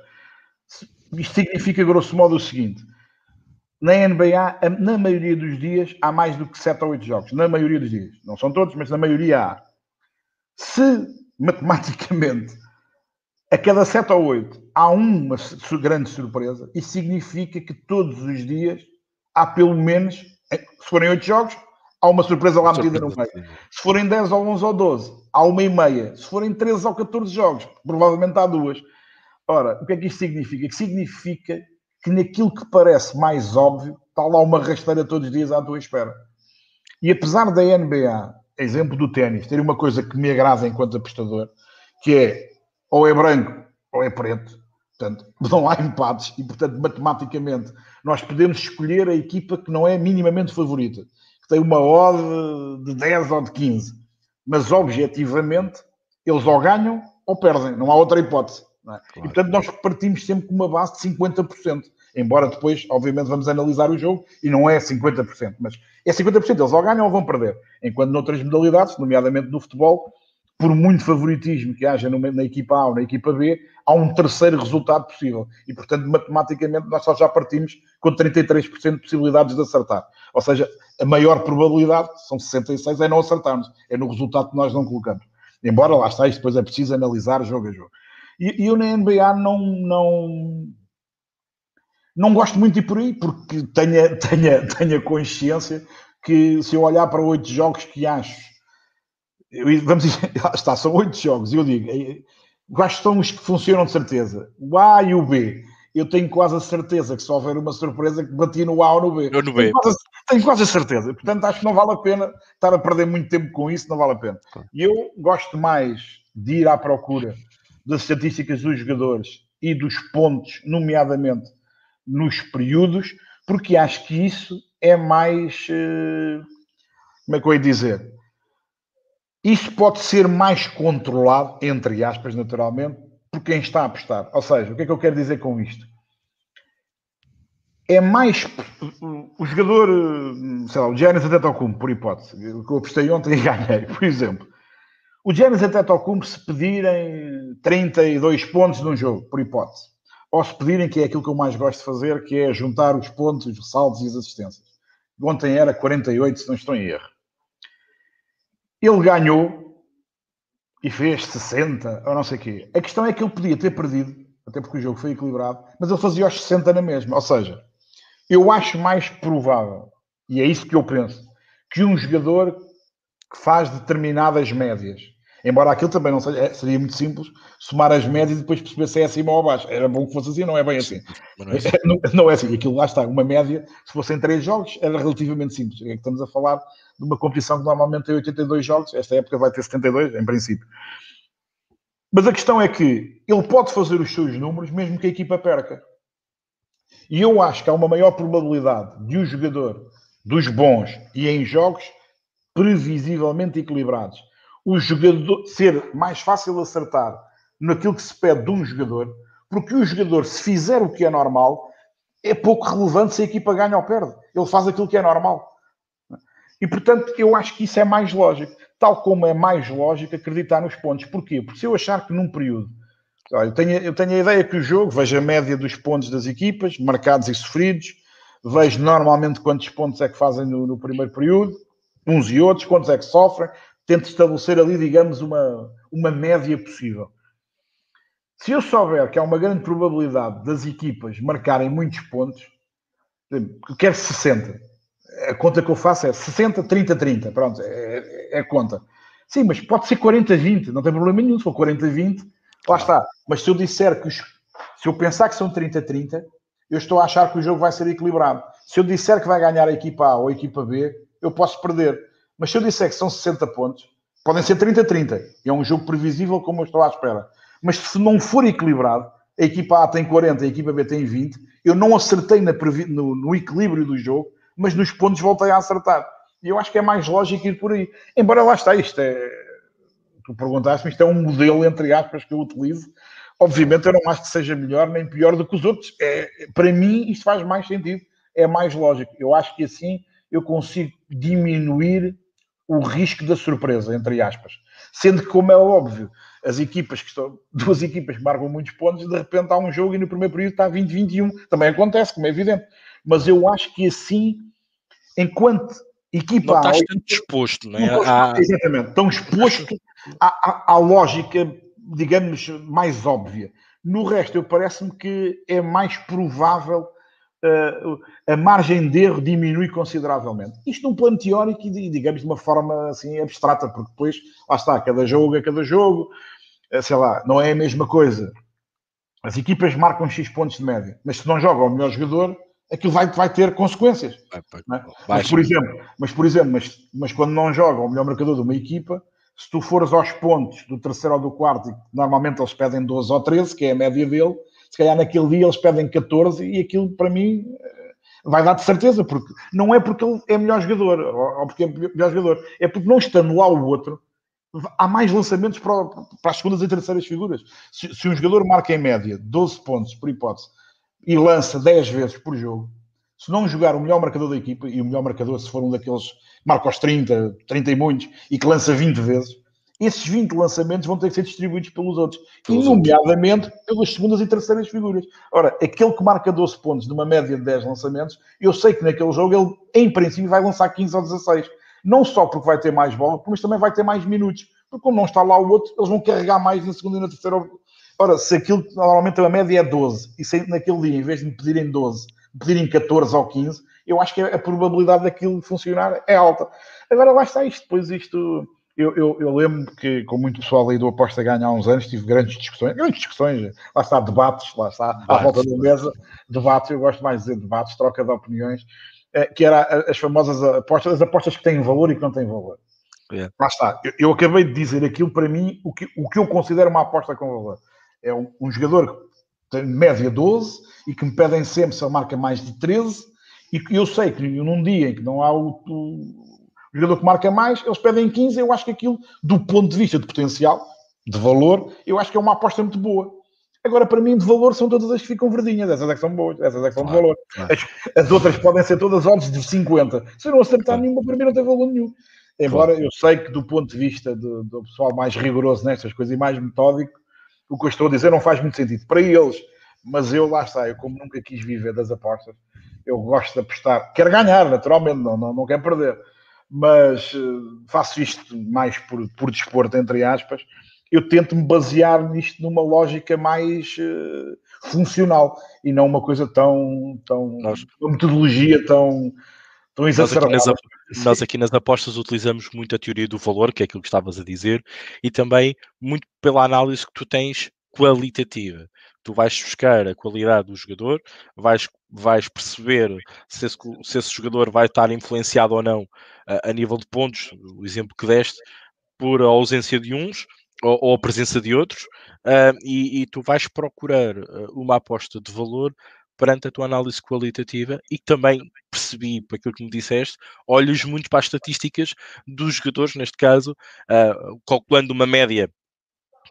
isto significa grosso modo o seguinte: na NBA, na maioria dos dias, há mais do que 7 ou 8 jogos. Na maioria dos dias. Não são todos, mas na maioria há. Se, matematicamente, a cada 7 ou 8 há uma grande surpresa, isso significa que todos os dias há pelo menos, se forem 8 jogos, há uma surpresa lá metida no meio. Se forem 10 ou 11 ou 12, há uma e meia. Se forem 13 ou 14 jogos, provavelmente há duas. Ora, o que é que isto significa? Que significa que naquilo que parece mais óbvio, está lá uma rasteira todos os dias à tua espera. E apesar da NBA, exemplo do ténis, ter uma coisa que me agrada enquanto apostador, que é ou é branco ou é preto. Portanto, <laughs> não há empates e, portanto, matematicamente, nós podemos escolher a equipa que não é minimamente favorita, que tem uma odd de 10 ou de 15. Mas, objetivamente, eles ou ganham ou perdem. Não há outra hipótese. É? Claro. E, portanto, nós partimos sempre com uma base de 50%. Embora depois, obviamente, vamos analisar o jogo e não é 50%, mas é 50%. Eles ou ganham ou vão perder. Enquanto noutras modalidades, nomeadamente no futebol, por muito favoritismo que haja na equipa A ou na equipa B, há um terceiro resultado possível. E, portanto, matematicamente, nós só já partimos com 33% de possibilidades de acertar. Ou seja, a maior probabilidade, são 66, é não acertarmos. É no resultado que nós não colocamos. Embora, lá está, isto depois é preciso analisar jogo a jogo. E, e eu na NBA não, não, não gosto muito de ir por aí, porque tenho, <laughs> tenho, tenho a consciência que se eu olhar para oito jogos que acho, eu, vamos <laughs> dizer, está, são oito jogos, e eu digo, quais são os que funcionam de certeza? O A e o B. Eu tenho quase a certeza que se houver uma surpresa que bati no A ou no B. Eu no B. Tenho quase, tenho quase a certeza. Portanto, acho que não vale a pena estar a perder muito tempo com isso, não vale a pena. E eu gosto mais de ir à procura das estatísticas dos jogadores e dos pontos, nomeadamente nos períodos, porque acho que isso é mais. Eh, como é que eu ia dizer? Isso pode ser mais controlado, entre aspas, naturalmente, por quem está a apostar. Ou seja, o que é que eu quero dizer com isto? É mais. O jogador, eh, sei lá, o Giannis Antetokounmpo, por hipótese, que eu apostei ontem <laughs> e ganhei, por exemplo. O Giannis Antetokounmpo, se pedirem 32 pontos num jogo, por hipótese, ou se pedirem, que é aquilo que eu mais gosto de fazer, que é juntar os pontos, os saldos e as assistências. Ontem era 48, se não estou em erro. Ele ganhou e fez 60, ou não sei o quê. A questão é que ele podia ter perdido, até porque o jogo foi equilibrado, mas ele fazia os 60 na mesma. Ou seja, eu acho mais provável, e é isso que eu penso, que um jogador que faz determinadas médias Embora aquilo também não seja, é, seria muito simples somar as médias e depois perceber se é acima ou abaixo. Era bom que fosse assim, não é bem assim. Não é assim. <laughs> não, não é assim. Aquilo lá está, uma média, se fossem três jogos, era relativamente simples. É que estamos a falar de uma competição que normalmente tem 82 jogos, esta época vai ter 72, em princípio. Mas a questão é que ele pode fazer os seus números mesmo que a equipa perca. E eu acho que há uma maior probabilidade de um jogador dos bons e em jogos previsivelmente equilibrados o jogador ser mais fácil acertar naquilo que se pede de um jogador, porque o jogador, se fizer o que é normal, é pouco relevante se a equipa ganha ou perde. Ele faz aquilo que é normal. E portanto, eu acho que isso é mais lógico. Tal como é mais lógico acreditar nos pontos. Porquê? Porque se eu achar que num período. Eu tenho, eu tenho a ideia que o jogo, vejo a média dos pontos das equipas, marcados e sofridos, vejo normalmente quantos pontos é que fazem no, no primeiro período, uns e outros, quantos é que sofrem, tento estabelecer ali, digamos, uma, uma média possível. Se eu souber que há uma grande probabilidade das equipas marcarem muitos pontos, eu quero 60. A conta que eu faço é 60, 30, 30. Pronto, é, é a conta. Sim, mas pode ser 40, 20, não tem problema nenhum. Se for 40, 20, lá está. Mas se eu disser que os, Se eu pensar que são 30-30, eu estou a achar que o jogo vai ser equilibrado. Se eu disser que vai ganhar a equipa A ou a equipa B, eu posso perder. Mas se eu disser que são 60 pontos, podem ser 30-30. É um jogo previsível como eu estou à espera. Mas se não for equilibrado, a equipa A tem 40, a equipa B tem 20, eu não acertei no, no equilíbrio do jogo, mas nos pontos voltei a acertar. E eu acho que é mais lógico ir por aí. Embora lá está, isto é. Tu perguntaste-me, isto é um modelo, entre aspas, que eu utilizo. Obviamente, eu não acho que seja melhor nem pior do que os outros. É, para mim, isto faz mais sentido, é mais lógico. Eu acho que assim eu consigo diminuir o risco da surpresa, entre aspas. Sendo que, como é óbvio, as equipas que estão, <laughs> duas equipas que marcam muitos pontos, de repente há um jogo e no primeiro período está 20-21. Também acontece, como é evidente. Mas eu acho que assim, enquanto equipa. Não estás tanto disposto, não é? Não. Exatamente, estão exposto à, à, à, lógica, digamos, mais óbvia. No resto, eu parece-me que é mais provável a margem de erro diminui consideravelmente. Isto num plano teórico e, digamos, de uma forma assim abstrata, porque depois, lá está, cada jogo é cada jogo, uh, sei lá, não é a mesma coisa. As equipas marcam X pontos de média, mas se não jogam o melhor jogador, aquilo vai, vai ter consequências. Vai, é? mas, por exemplo, mas, por exemplo mas, mas quando não joga o melhor marcador de uma equipa, se tu fores aos pontos do terceiro ou do quarto, e normalmente eles pedem 12 ou 13, que é a média dele, se calhar naquele dia eles pedem 14 e aquilo para mim eh, vai dar de certeza, porque não é porque ele é melhor jogador ou porque é melhor jogador, é porque não estando lá o outro, há mais lançamentos para, para as segundas e terceiras figuras. Se, se um jogador marca em média 12 pontos, por hipótese, e lança 10 vezes por jogo, se não jogar o melhor marcador da equipa, e o melhor marcador, se for um daqueles que marca aos 30, 30 e muitos, e que lança 20 vezes, esses 20 lançamentos vão ter que ser distribuídos pelos outros, pelos nomeadamente outros. pelas segundas e terceiras figuras. Ora, aquele que marca 12 pontos numa média de 10 lançamentos, eu sei que naquele jogo ele, em princípio, vai lançar 15 ou 16. Não só porque vai ter mais bola, mas também vai ter mais minutos. Porque quando não está lá o outro, eles vão carregar mais na segunda e na terceira Ora, se aquilo normalmente a média é 12, e se naquele dia, em vez de me pedirem 12, me pedirem 14 ou 15, eu acho que a probabilidade daquilo funcionar é alta. Agora lá está isto, depois isto. Eu, eu, eu, lembro que, com muito pessoal aí do Aposta Ganha há uns anos, tive grandes discussões, grandes discussões, lá está, debates, lá está, à volta da mesa, debates, eu gosto mais de dizer debates, troca de opiniões, eh, que era as famosas apostas, as apostas que têm valor e que não têm valor. Yeah. Lá está, eu, eu, acabei de dizer aquilo para mim, o que, o que eu considero uma aposta com valor é um, um, jogador que tem média 12 e que me pedem sempre se ele marca mais de 13 e que eu sei que num dia em que não há o, o, o jogador que marca mais, eles pedem 15, eu acho que aquilo, do ponto de vista de potencial, de valor, eu acho que é uma aposta muito boa. Agora, para mim, de valor são todas as que ficam verdinhas. Essas é que são boas, essas é que são claro, de valor. Claro. As, as, outras podem ser todas odds de 50. Se eu não acertar claro. nenhuma, para mim não tem valor nenhum. Embora eu sei que, do ponto de vista do, do pessoal mais rigoroso nestas coisas e mais metódico, o que eu estou a dizer não faz muito sentido para eles, mas eu lá está, eu como nunca quis viver das apostas, eu gosto de apostar, quero ganhar, naturalmente, não, não, não quero perder, mas uh, faço isto mais por, por desporto, entre aspas, eu tento me basear nisto numa lógica mais uh, funcional e não uma coisa tão, tão Nós... uma metodologia tão, tão exacerbada. Nós aqui, nas, nós aqui nas apostas utilizamos muito a teoria do valor, que é aquilo que estavas a dizer, e também muito pela análise que tu tens qualitativa. Tu vais buscar a qualidade do jogador, vais, vais perceber se esse, se esse jogador vai estar influenciado ou não a, a nível de pontos, o exemplo que deste, por a ausência de uns ou, ou a presença de outros, uh, e, e, tu vais procurar uh, uma aposta de valor perante a tua análise qualitativa e também percebi, por aquilo que me disseste, olhas muito para as estatísticas dos jogadores, neste caso, uh, calculando uma média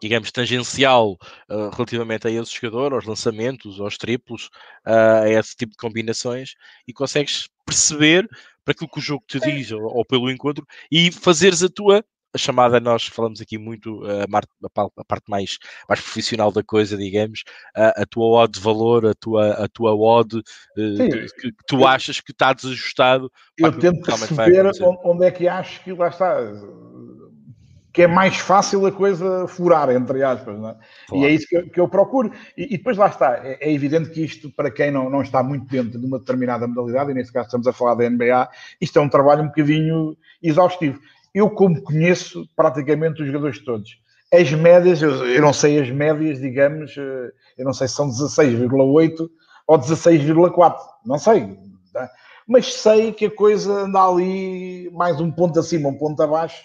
digamos, tangencial uh, relativamente a esse jogador, aos lançamentos, aos triplos, uh, a esse tipo de combinações, e consegues perceber para aquilo que o jogo te diz ou, ou pelo encontro e fazeres a tua a chamada, nós falamos aqui muito a, a, parte mais, mais profissional da coisa, digamos, a, a tua odd de valor, a tua, a tua odd uh, que, que, tu achas que está desajustado. Eu tento perceber onde é que acho que lá está que é mais fácil a coisa furar, entre aspas, é? Claro. E é isso que eu, que eu procuro. E, e, depois lá está, é, é, evidente que isto, para quem não, não está muito dentro de uma determinada modalidade, e nesse caso estamos a falar da NBA, isto é um trabalho um bocadinho exaustivo eu, como conheço praticamente os jogadores todos, as médias, eu, eu, não sei as médias, digamos, eh, eu não sei se são 16,8 ou 16,4, não sei. Tá? Mas sei que a coisa anda ali mais um ponto acima, um ponto abaixo,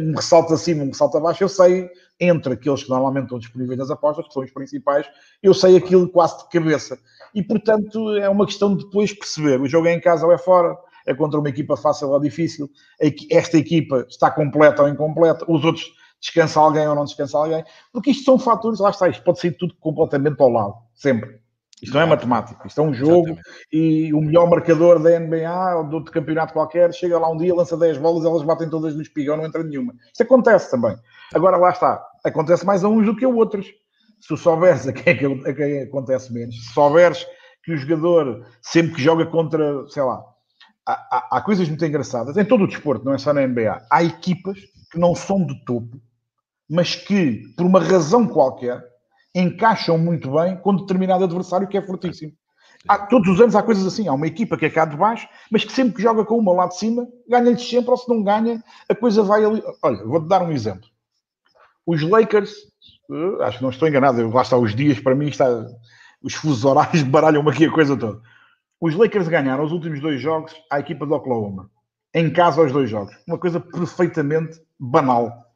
um ressalto acima, um ressalto abaixo. Eu sei, entre aqueles que normalmente estão disponíveis nas apostas, que são os principais, eu sei aquilo quase de cabeça. E, portanto, é uma questão de depois perceber. O jogo é em casa ou é fora, é contra uma equipa fácil ou difícil, esta equipa está completa ou incompleta, os outros descansa alguém ou não descansa alguém, porque isto são fatores, lá está, isto pode ser tudo completamente ao lado, sempre. Isto não é matemática, isto é um jogo Exatamente. e o melhor marcador da NBA ou de outro campeonato qualquer chega lá um dia, lança 10 bolas, elas batem todas no espigão, não entra nenhuma. Isto acontece também. Agora lá está, acontece mais a uns do que a outros. Se souberes a quem, é a quem acontece menos, se souberes que o jogador sempre que joga contra, sei lá, há, há, há coisas muito engraçadas em todo o desporto, não é só na NBA. Há equipas que não são de topo, mas que, por uma razão qualquer, encaixam muito bem com determinado adversário que é fortíssimo. Há, todos os anos há coisas assim. Há uma equipa que é cá de baixo, mas que sempre que joga com uma lá de cima, ganha-lhes sempre, ou se não ganha, a coisa vai ali. Olha, vou-te dar um exemplo. Os Lakers, uh, acho que não estou enganado, lá está os dias, para mim está. Os fusos horários <laughs> baralham-me aqui a coisa toda. Os Lakers ganharam os últimos dois jogos à equipa de Oklahoma. Em casa aos dois jogos. Uma coisa perfeitamente banal.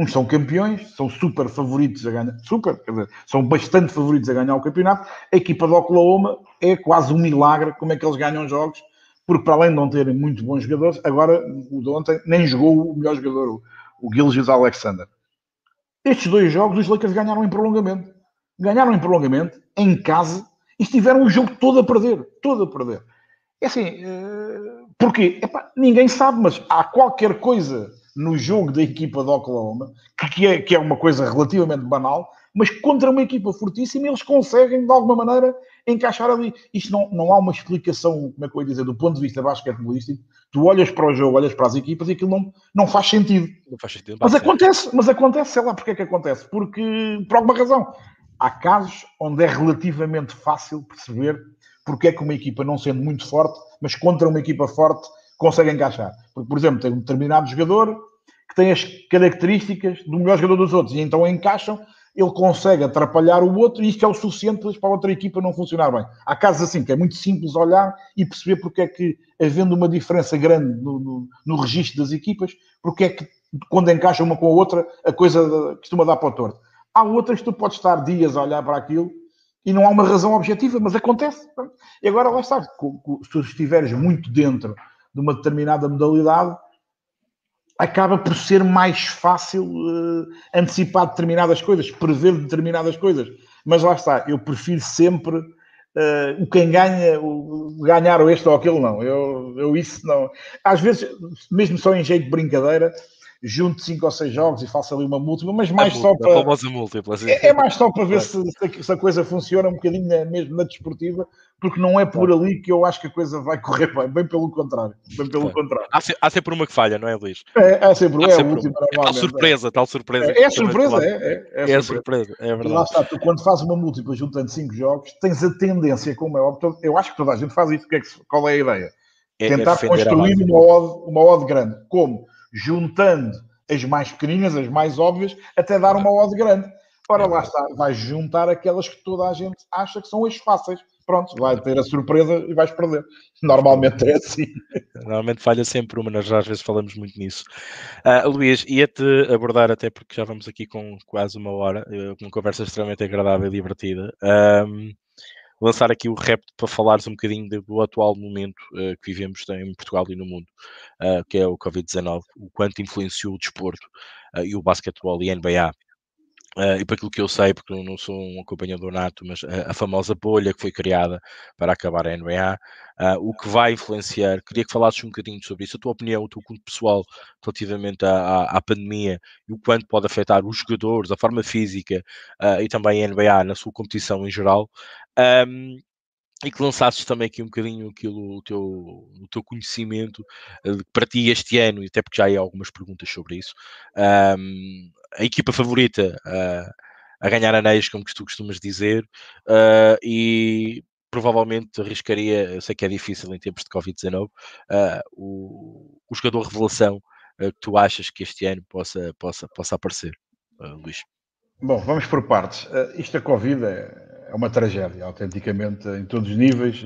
Uns são campeões, são super favoritos a ganhar, super, quer dizer, são bastante favoritos a ganhar o campeonato. A equipa de Oklahoma é quase um milagre como é que eles ganham jogos, porque para além de não terem muito bons jogadores, agora o de ontem nem jogou o melhor jogador, o, o Gilgis Alexander. Estes dois jogos os Lakers ganharam em prolongamento. Ganharam em prolongamento, em casa, e estiveram o jogo todo a perder, todo a perder. É assim, uh, porquê? Epá, ninguém sabe, mas há qualquer coisa no jogo da equipa de Oklahoma, que é, que é uma coisa relativamente banal, mas contra uma equipa fortíssima eles conseguem, de alguma maneira, encaixar ali. Isto não, não há uma explicação, como é que eu ia dizer, do ponto de vista basquetebolístico. Tu olhas para o jogo, olhas para as equipas e aquilo não, não faz sentido. Não faz sentido. Mas acontece, mas acontece, sei lá porque é que acontece. Porque, por alguma razão, há casos onde é relativamente fácil perceber porque é que uma equipa, não sendo muito forte, mas contra uma equipa forte, consegue encaixar. Porque, por exemplo, tem um determinado jogador que tem as características do melhor jogador dos outros e então encaixam, ele consegue atrapalhar o outro e isto é o suficiente para a outra equipa não funcionar bem. Há casos assim que é muito simples olhar e perceber porque é que, havendo uma diferença grande no, no, no registro das equipas, porque é que quando encaixa uma com a outra a coisa costuma dar para o torto. Há outras que tu podes estar dias a olhar para aquilo e não há uma razão objetiva, mas acontece. E agora lá está, se tu estiveres muito dentro de uma determinada modalidade, acaba por ser mais fácil uh, antecipar determinadas coisas, prever determinadas coisas. Mas lá está, eu prefiro sempre uh, o quem ganha, o, ganhar ou este ou aquele, não. Eu, eu isso não. Às vezes, mesmo só em jeito de brincadeira, junto cinco ou seis jogos e faço ali uma múltipla, mas mais só para. A famosa múltipla, É, é, mais só para ver se, se, a coisa funciona um bocadinho na, mesmo na desportiva, porque não é por ali que eu acho que a coisa vai correr bem, bem pelo contrário. Bem pelo contrário. Há, se, há, sempre uma que falha, não é, Luís? É, há sempre, há é sempre a última. É tal surpresa, é. tal surpresa. É, é surpresa, é, é, é, surpresa. é verdade. E lá está, tu quando fazes uma múltipla juntando cinco jogos, tens a tendência, como é óbvio, eu acho que toda a gente faz isso, que é que, qual é a ideia? Tentar construir uma odd, uma odd grande. Como? Juntando as mais pequeninas, as mais óbvias, até dar uma odd grande. Ora, lá está, vais juntar aquelas que toda a gente acha que são as fáceis. Pronto, vai ter a surpresa e vais perder. Normalmente é assim. Normalmente falha sempre uma, nós às vezes falamos muito nisso. Uh, Luís, ia-te abordar, até porque já vamos aqui com quase uma hora, eh, uma conversa extremamente agradável e divertida. Um, lançar aqui o repto para falares um bocadinho do atual momento uh, que vivemos em Portugal e no mundo, uh, que é o Covid-19, o quanto influenciou o desporto uh, e o basquetebol e a NBA. Uh, e para aquilo que eu sei, porque eu não sou um acompanhador nato, mas a, a famosa bolha que foi criada para acabar a NBA, o que vai influenciar, queria que falasses um bocadinho sobre isso, a tua opinião, o teu conto pessoal relativamente à, à, à, pandemia e o quanto pode afetar os jogadores, a forma física e também a NBA na sua competição em geral. Um, e que lançasses também aqui um bocadinho aquilo, o teu, o teu conhecimento uh, para ti este ano, e até porque já há algumas perguntas sobre isso. Um, a equipa favorita a ganhar anéis, como tu costumas dizer, uh, e provavelmente arriscaria, eu sei que é difícil em tempos de Covid-19, o, o jogador revelação que tu achas que este ano possa, possa, possa aparecer. Luís? Bom, vamos por partes. isto da Covid é, é uma tragédia, autenticamente, em todos os níveis,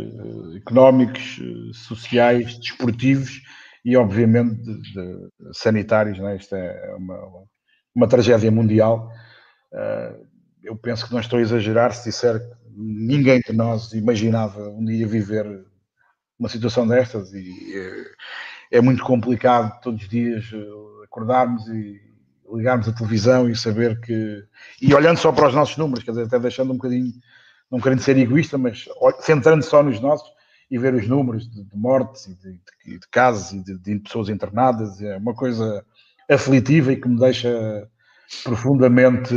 económicos, sociais, desportivos e, obviamente, de, de sanitários. Né? Isto é uma, uma tragédia mundial. eu penso que não estou a exagerar se disser que ninguém de nós imaginava um dia viver uma situação destas e é, é muito complicado todos os dias eh, acordarmos e ligarmos a televisão e saber que. E olhando só para os nossos números, quer dizer, até deixando um bocadinho, não querendo ser egoísta, mas centrando só nos nossos e ver os números de, de mortes e de, de, de casos e de, pessoas internadas, é uma coisa aflitiva e que me deixa profundamente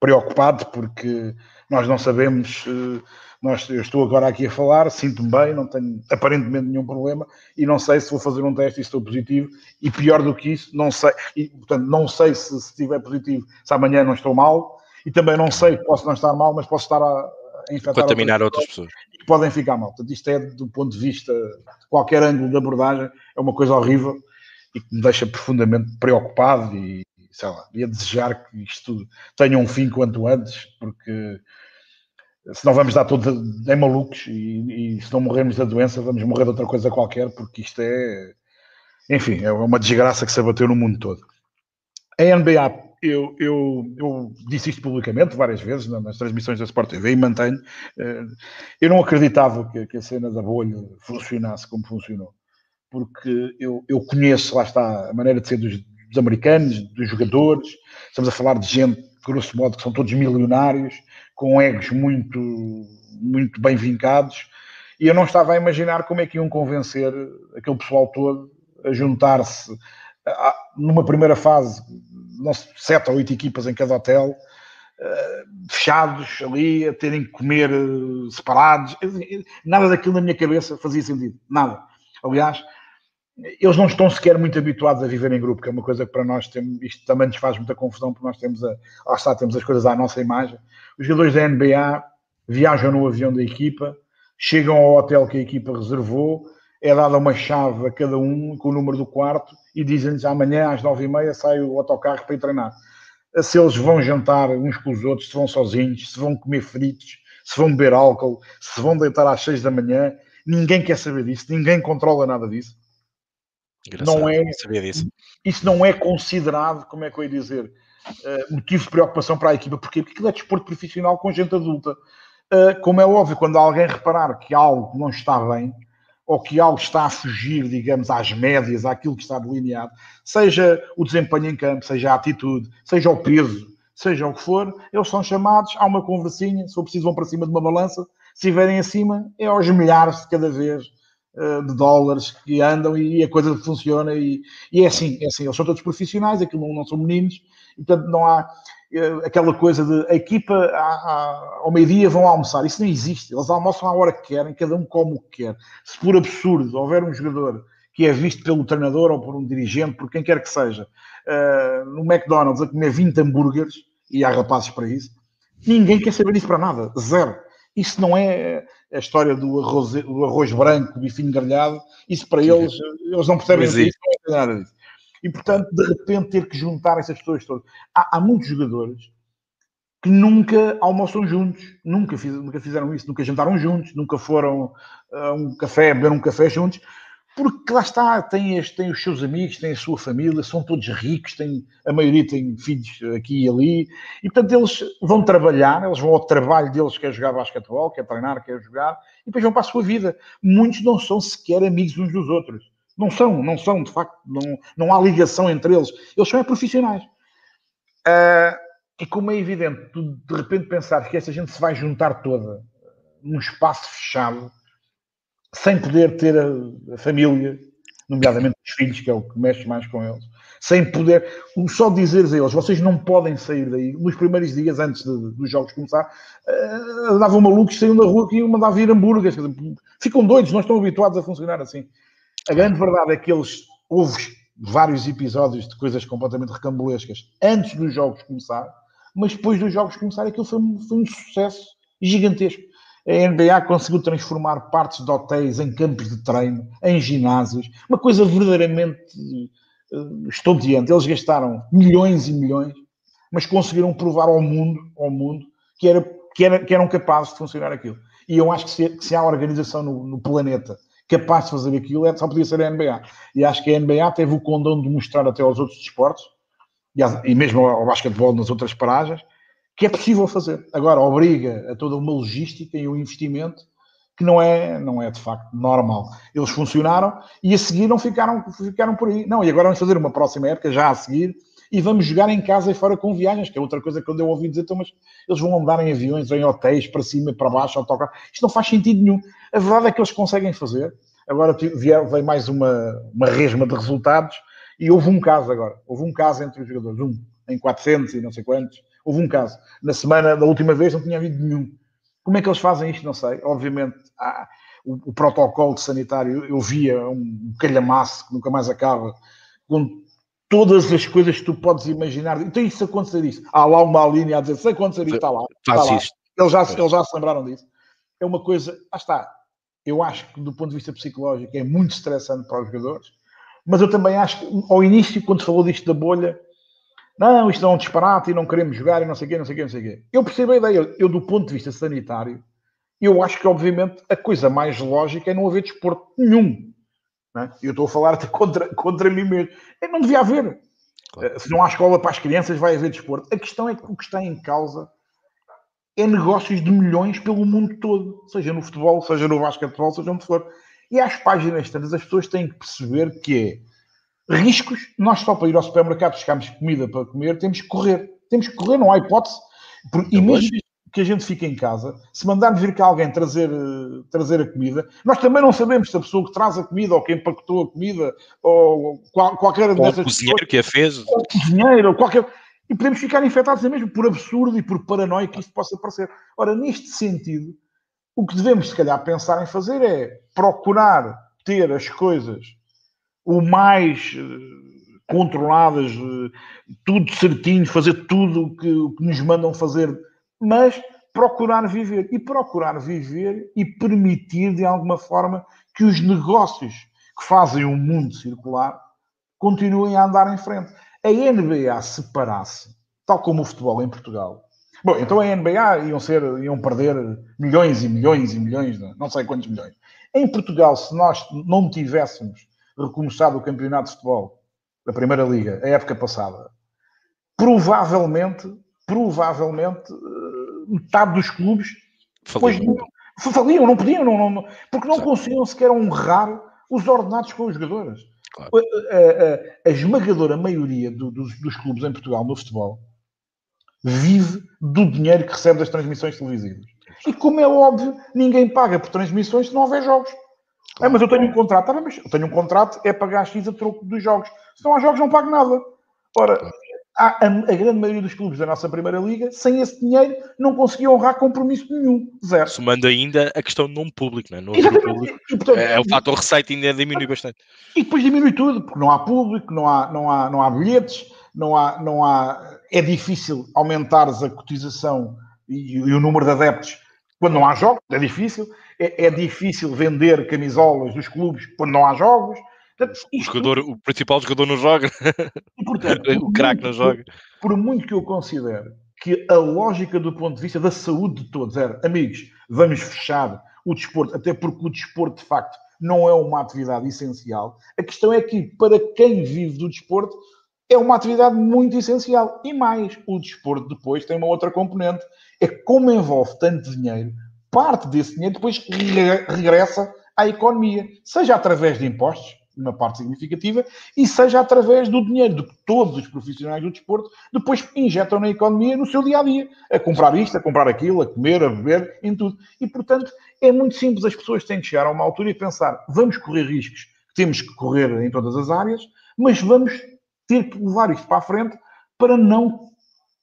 preocupado, porque nós não sabemos. Uh, nós, eu estou agora aqui a falar, sinto-me bem, não tenho aparentemente nenhum problema e não sei se vou fazer um teste e estou positivo. E pior do que isso, não sei, e, portanto, não sei se, se estiver positivo, se amanhã não estou mal e também não sei, posso não estar mal, mas posso estar a, a infectar contaminar outras pessoas. Que podem ficar mal. Portanto, isto é, do ponto de vista de qualquer ângulo de abordagem, é uma coisa horrível e que me deixa profundamente preocupado e, sei lá, e a desejar que isto tenha um fim quanto antes, porque se não vamos dar todos em malucos e, e, se não morrermos da doença, vamos morrer de outra coisa qualquer, porque isto é, enfim, é uma desgraça que se abateu no mundo todo. A NBA, eu, eu, eu disse isto publicamente várias vezes nas transmissões da Sport TV e mantenho. Eh, eu não acreditava que, que a cena da bolha funcionasse como funcionou, porque eu, eu conheço, lá está, a maneira de ser dos, dos americanos, dos jogadores, estamos a falar de gente, grosso modo, que são todos milionários com egos muito, muito bem vincados, e eu não estava a imaginar como é que iam convencer aquele pessoal todo a juntar-se numa primeira fase, sete ou oito equipas em cada hotel, eh, fechados ali, a terem que comer eh, separados. Nada daquilo na minha cabeça fazia sentido. Nada. Aliás, eles não estão sequer muito habituados a viver em grupo, que é uma coisa que para nós temos, isto também nos faz muita confusão, porque nós temos, a, lá está, temos as coisas à nossa imagem. Os jogadores da NBA viajam no avião da equipa, chegam ao hotel que a equipa reservou, é dada uma chave a cada um com o número do quarto e dizem-lhes amanhã às nove e meia sai o autocarro para ir treinar. Se eles vão jantar uns com os outros, se vão sozinhos, se vão comer fritos, se vão beber álcool, se vão deitar às seis da manhã, ninguém quer saber disso, ninguém controla nada disso Engraçado, não é, sabia disso. Isso não é considerado, como é que eu ia dizer, uh, motivo de preocupação para a equipa. Porquê? Porque aquilo é desporto profissional com gente adulta. Uh, como é óbvio, quando alguém reparar que algo não está bem, ou que algo está a fugir, digamos, às médias, àquilo que está delineado, seja o desempenho em campo, seja a atitude, seja o peso, seja o que for, eles são chamados a uma conversinha, se for preciso vão para cima de uma balança, se estiverem acima, é aos milhares de cada vez de dólares que andam e a coisa funciona e, e, é assim, é assim, eles são todos profissionais, aquilo não, não são meninos, portanto não há uh, aquela coisa de a equipa ao meio-dia vão almoçar, isso não existe, eles almoçam à hora que querem, cada um come o que quer. Se por absurdo houver um jogador que é visto pelo treinador ou por um dirigente, por quem quer que seja, uh, no McDonald's a comer 20 hambúrgueres, e há rapazes para isso, ninguém quer saber disso para nada, zero. Isso não é a história do arroz, do arroz branco, do bifinho grelhado, isso para eles, eles não percebem isso, não é nada disso. E, portanto, de repente ter que juntar essas pessoas todas. Há, há muitos jogadores que nunca almoçam juntos, nunca, fiz, nunca fizeram isso, nunca jantaram juntos, nunca foram a um café, beber um café juntos, porque lá está, tem, os seus amigos, tem a sua família, são todos ricos, tem, a maioria tem filhos aqui e ali, e portanto eles vão trabalhar, eles vão ao trabalho deles, quer jogar basquetebol, quer treinar, quer jogar, e depois vão para a sua vida. Muitos não são sequer amigos uns dos outros. Não são, não são, de facto, não, não há ligação entre eles. Eles são é profissionais. Uh, e como é evidente, tu de repente pensar que essa gente se vai juntar toda num espaço fechado, sem poder ter a, a, família, nomeadamente os filhos, que é o que mexe mais com eles, sem poder, só dizeres a eles, vocês não podem sair daí, nos primeiros dias antes de, dos jogos começar, uh, andavam malucos, saíam da rua iam mandar vir hambúrgueres, ficam doidos, não estão habituados a funcionar assim. A grande verdade é que eles, houve vários episódios de coisas completamente recambulescas antes dos jogos começar, mas depois dos jogos começar aquilo foi, foi um sucesso gigantesco. A NBA conseguiu transformar partes de hotéis em campos de treino, em ginásios, uma coisa verdadeiramente uh, estonteante. Eles gastaram milhões e milhões, mas conseguiram provar ao mundo, ao mundo que, era, que, era, que eram capazes de funcionar aquilo. E eu acho que se, que se há organização no, no, planeta capaz de fazer aquilo, é, só podia ser a NBA. E acho que a NBA teve o condão de mostrar até aos outros desportos, e, e mesmo ao, ao basquetebol nas outras paragens, que é possível fazer. Agora, obriga a toda uma logística e um investimento que não é, não é de facto normal. Eles funcionaram e a seguir não ficaram, ficaram por aí. Não, e agora vamos fazer uma próxima época, já a seguir, e vamos jogar em casa e fora com viagens, que é outra coisa que eu ouvi dizer, então, mas eles vão andar em aviões, em hotéis, para cima para baixo, autocarro. Isto não faz sentido nenhum. A verdade é que eles conseguem fazer. Agora veio mais uma, uma resma de resultados e houve um caso agora. Houve um caso entre os jogadores, um em 400 e não sei quantos. Houve um caso. Na semana da última vez não tinha havido nenhum. Como é que eles fazem isto? Não sei. Obviamente, há, o, o, protocolo sanitário, eu via um calhamaço que nunca mais acaba, com todas as coisas que tu podes imaginar. Então, isso acontecer isso. Há lá uma linha a dizer, se acontecer isto, está lá. Está lá. Eles, já, eles já se lembraram disso. É uma coisa, ah está, eu acho que do ponto de vista psicológico é muito estressante para os jogadores, mas eu também acho que ao início, quando falou disto da bolha, não, isto é um disparate e não queremos jogar e não sei o quê, não sei o quê, não sei o quê. Eu percebo a ideia. Eu, do ponto de vista sanitário, eu acho que, obviamente, a coisa mais lógica é não haver desporto nenhum. É? Eu estou a falar até contra, contra mim mesmo. É, não devia haver. Claro. Eh, se não há escola para as crianças, vai haver desporto. A questão é que o que está em causa é negócios de milhões pelo mundo todo, seja no futebol, seja no basquetebol, seja onde for. E às páginas tantas, as pessoas têm que perceber que é riscos, nós só para ir ao supermercado buscarmos comida para comer, temos que correr. Temos que correr, não há hipótese. E mesmo que a gente fique em casa, se mandarmos vir cá alguém trazer, trazer a comida, nós também não sabemos se a pessoa que traz a comida ou quem empacotou a comida ou qual, qualquer ou dessas o cozinheiro pessoas, que a fez. Ou o cozinheiro, ou qualquer... E podemos ficar infectados mesmo por absurdo e por paranoia que isto possa parecer. Ora, neste sentido, o que devemos, se calhar, pensar em fazer é procurar ter as coisas o mais eh, controladas, eh, tudo certinho, fazer tudo o que, que nos mandam fazer, mas procurar viver. E procurar viver e permitir, de alguma forma, que os negócios que fazem o mundo circular continuem a andar em frente. A NBA separasse, tal como o futebol em Portugal. Bom, então a NBA iam, ser, iam perder milhões e milhões e milhões, não sei quantos milhões. Em Portugal, se nós não tivéssemos recomeçado o campeonato de futebol da Primeira Liga, a época passada, provavelmente, provavelmente, eh, metade dos clubes faliam, depois, faliam não podiam, não, não, porque não conseguiam sequer honrar os ordenados com os jogadores. Claro. A, a, a, esmagadora maioria do, dos, dos clubes em Portugal no futebol vive do dinheiro que recebe das transmissões televisivas. E como é óbvio, ninguém paga por transmissões se não houver jogos. É, mas eu tenho um contrato. Ah, mas eu tenho um contrato, é pagar X a troco dos jogos. Se não há jogos, não pago nada. Ora, a, a, grande maioria dos clubes da nossa Primeira Liga, sem esse dinheiro, não conseguiam honrar compromisso nenhum. Zero. Somando ainda a questão não público, não é? Público, e, portanto, é, o fator receita ainda diminui bastante. E depois diminui tudo, porque não há público, não há, não há, não há bilhetes, não há, não há... É difícil aumentares a cotização e, e o número de adeptos quando não há jogos, é difícil é, é, difícil vender camisolas dos clubes quando não há jogos. Portanto, o, jogador, o principal jogador não joga. E, portanto, <laughs> o craque não joga. Por muito que eu considere que a lógica do ponto de vista da saúde de todos era, amigos, vamos fechar o desporto, até porque o desporto, de facto, não é uma atividade essencial. A questão é que, para quem vive do desporto, é uma atividade muito essencial. E mais, o desporto depois tem uma outra componente. É como envolve tanto dinheiro, parte desse dinheiro depois regressa à economia, seja através de impostos, uma parte significativa, e seja através do dinheiro de todos os profissionais do desporto, depois injetam na economia no seu dia a dia, a comprar isto, a comprar aquilo, a comer, a beber, em tudo. E portanto é muito simples, as pessoas têm que chegar a uma altura e pensar: vamos correr riscos temos que correr em todas as áreas, mas vamos ter que levar isto para a frente para não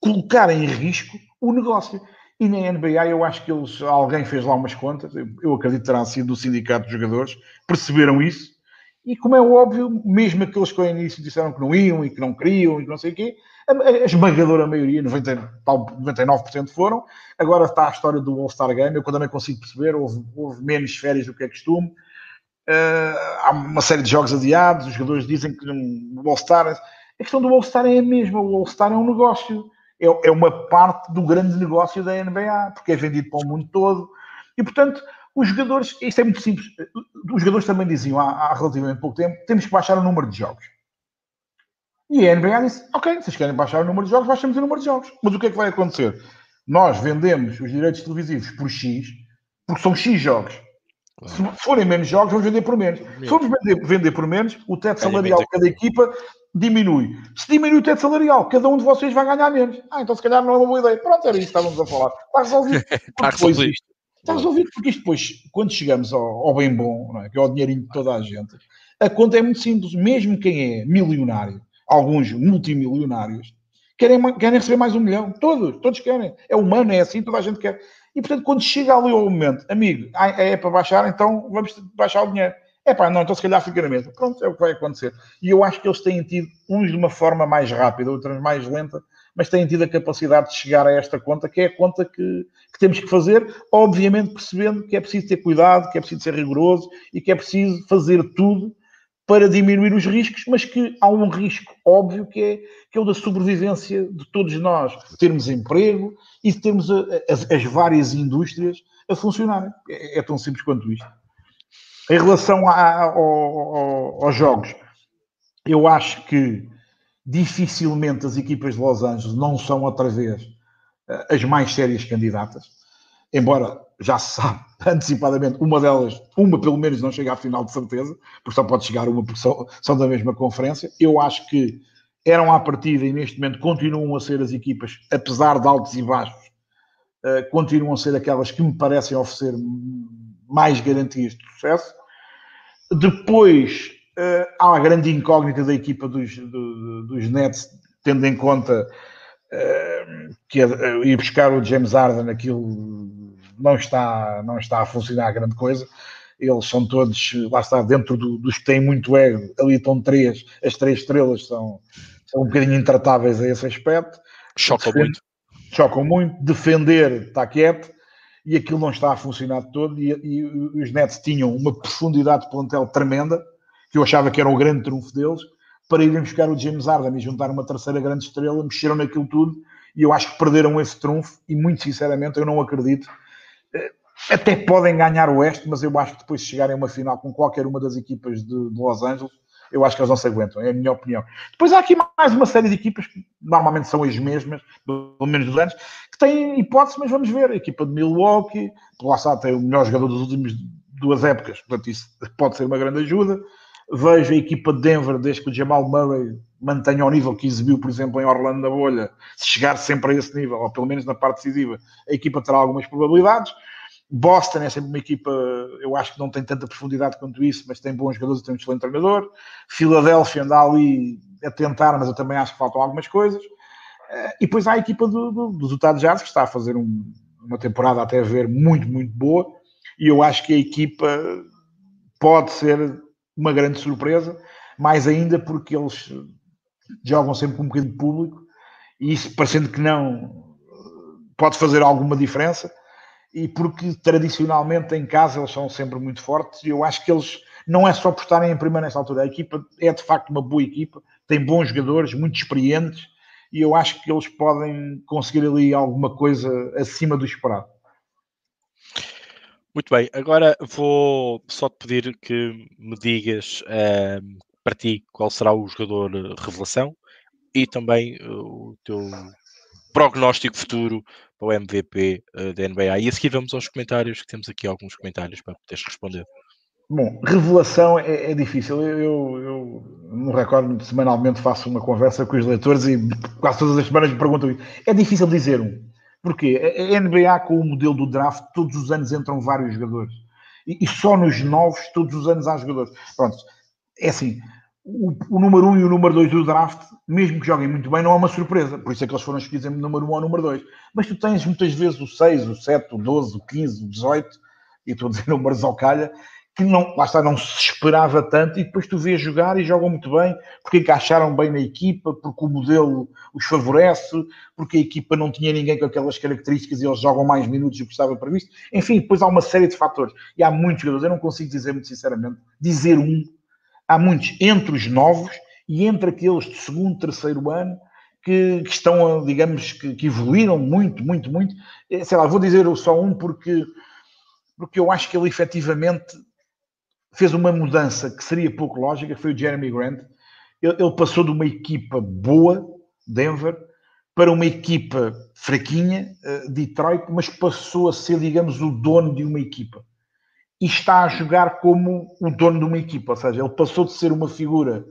colocar em risco o negócio. E na NBA eu acho que eles, alguém fez lá umas contas, eu acredito que terá sido do sindicato de jogadores, perceberam isso, e como é óbvio, mesmo aqueles que ao início disseram que não iam e que não queriam e que não sei o quê, a, esmagadora maioria, 90, 99% foram. Agora está a história do All-Star Game, eu também consigo perceber, houve, houve, menos férias do que é costume. Uh, há uma série de jogos adiados, os jogadores dizem que o All-Star. A questão do All-Star é a mesma, o All-Star é um negócio, é, é, uma parte do grande negócio da NBA, porque é vendido para o mundo todo. E portanto, os jogadores, isto é muito simples, os jogadores também diziam há, há relativamente pouco tempo: temos que baixar o número de jogos. E a NBA disse: ok, vocês querem baixar o número de jogos, baixamos o número de jogos. Mas o que é que vai acontecer? Nós vendemos os direitos televisivos por X, porque são X jogos. Se forem menos jogos, vamos vender por menos. Se formos vender, vender por menos, o teto salarial de cada equipa diminui. Se diminui o teto salarial, cada um de vocês vai ganhar menos. Ah, então se calhar não é uma boa ideia. Pronto, era isso que estávamos a falar. Está resolvido. <laughs> Está resolvido. Está resolvido porque isto depois, quando chegamos ao, ao bem bom, é? que é o dinheirinho de toda a gente, a conta é muito simples. Mesmo quem é milionário, alguns multimilionários, querem, querem receber mais um milhão. Todos, todos querem. É humano, é assim, toda a gente quer. E portanto, quando chega ali ao momento, amigo, é para baixar, então vamos baixar o dinheiro. É pá, não, então se calhar fica na mesa. Pronto, é o que vai acontecer. E eu acho que eles têm tido, uns de uma forma mais rápida, outros mais lenta, mas têm tido a capacidade de chegar a esta conta, que é a conta que, que temos que fazer, obviamente percebendo que é preciso ter cuidado, que é preciso ser rigoroso e que é preciso fazer tudo para diminuir os riscos, mas que há um risco óbvio que é, que é o da sobrevivência de todos nós, termos emprego e termos a, a, as várias indústrias a funcionarem. É, é, tão simples quanto isto. Em relação a, a, aos jogos, eu acho que dificilmente as equipas de Los Angeles não são outra vez eh, as mais sérias candidatas, embora já se sabe <laughs> antecipadamente, uma delas, uma pelo menos não chega à final de certeza, porque só pode chegar uma porque são, são da mesma conferência. Eu acho que eram à partida e neste momento continuam a ser as equipas, apesar de altos e baixos, uh, continuam a ser aquelas que me parecem oferecer mais garantias de sucesso. Depois uh, há a grande incógnita da equipa dos, do, dos Nets, tendo em conta uh, que é, ir buscar o James Harden, aquilo não está, não está a funcionar grande coisa. Eles são todos, lá está, dentro do, dos que têm muito ego, ali estão três, as três estrelas são, são um bocadinho intratáveis a esse aspecto. Chocam muito. Chocam muito. Defender está quieto e aquilo não está a funcionar de todo. E, e, os Nets tinham uma profundidade de plantel tremenda, que eu achava que era o grande trunfo deles, para irem buscar o James Harden e juntar uma terceira grande estrela, mexeram naquilo tudo e eu acho que perderam esse trunfo. E muito sinceramente, eu não acredito até podem ganhar o Oeste, mas eu acho que depois de chegarem a uma final com qualquer uma das equipas de, de, Los Angeles, eu acho que eles não se aguentam, é a minha opinião. Depois há aqui mais uma série de equipas que normalmente são as mesmas, pelo menos dos anos, têm hipótese, mas vamos ver. A equipa de Milwaukee, lá está, tem o melhor jogador das últimas duas épocas, portanto isso pode ser uma grande ajuda. Vejo a equipa de Denver, desde que o Jamal Murray mantenha o nível que exibiu, por exemplo, em Orlando na bolha, se chegar sempre a esse nível, ou pelo menos na parte decisiva, a equipa terá algumas probabilidades. Boston é sempre uma equipa, eu acho que não tem tanta profundidade quanto isso, mas tem bons jogadores e tem um excelente treinador. Filadélfia anda ali a tentar, mas eu também acho que faltam algumas coisas. E depois há a equipa do, do, dos Utah Jazz, que está a fazer um, uma temporada até a ver muito, muito boa. E eu acho que a equipa pode ser uma grande surpresa, mais ainda porque eles jogam sempre com um bocadinho de público. E isso, parecendo que não, pode fazer alguma diferença. E porque tradicionalmente em casa eles são sempre muito fortes. E eu acho que eles não é só por estarem em primeiro nessa altura, a equipa é de facto uma boa equipa, tem bons jogadores, muito experientes e eu acho que eles podem conseguir ali alguma coisa acima do esperado. Muito bem, agora vou só te pedir que me digas uh, para ti qual será o jogador revelação e também uh, o teu prognóstico futuro para o MVP eh, da NBA. E a seguir vamos aos comentários, que temos aqui alguns comentários para poderes responder. Bom, revelação é, é difícil. Eu, eu, eu no recordo semanalmente faço uma conversa com os leitores e quase todas as semanas me perguntam isso. É difícil dizer um. Porquê? A NBA, com o modelo do draft, todos os anos entram vários jogadores. E, e só nos novos, todos os anos há jogadores. Pronto, é assim, o, o, número 1 um e o número 2 do draft, mesmo que joguem muito bem, não é uma surpresa. Por isso é que eles foram escolhidos em número 1 um ou número 2. Mas tu tens muitas vezes o 6, o 7, o 12, o 15, o 18, e estou a dizer <laughs> números ao calha, que não, lá está, não se esperava tanto, e depois tu vês jogar e jogam muito bem, porque encaixaram bem na equipa, porque o modelo os favorece, porque a equipa não tinha ninguém com aquelas características e eles jogam mais minutos do que estava previsto. Enfim, depois há uma série de fatores. E há muitos jogadores, eu não consigo dizer muito sinceramente, dizer um, há muitos entre os novos e entre aqueles de segundo, terceiro ano, que, que estão, digamos, que, que, evoluíram muito, muito, muito. Eh, sei lá, vou dizer só um porque, porque eu acho que ele efetivamente fez uma mudança que seria pouco lógica, foi o Jeremy Grant. Ele, passou de uma equipa boa, Denver, para uma equipa fraquinha, uh, Detroit, mas passou a ser, digamos, o dono de uma equipa. E está a jogar como o dono de uma equipa, ou seja, ele passou de ser uma figura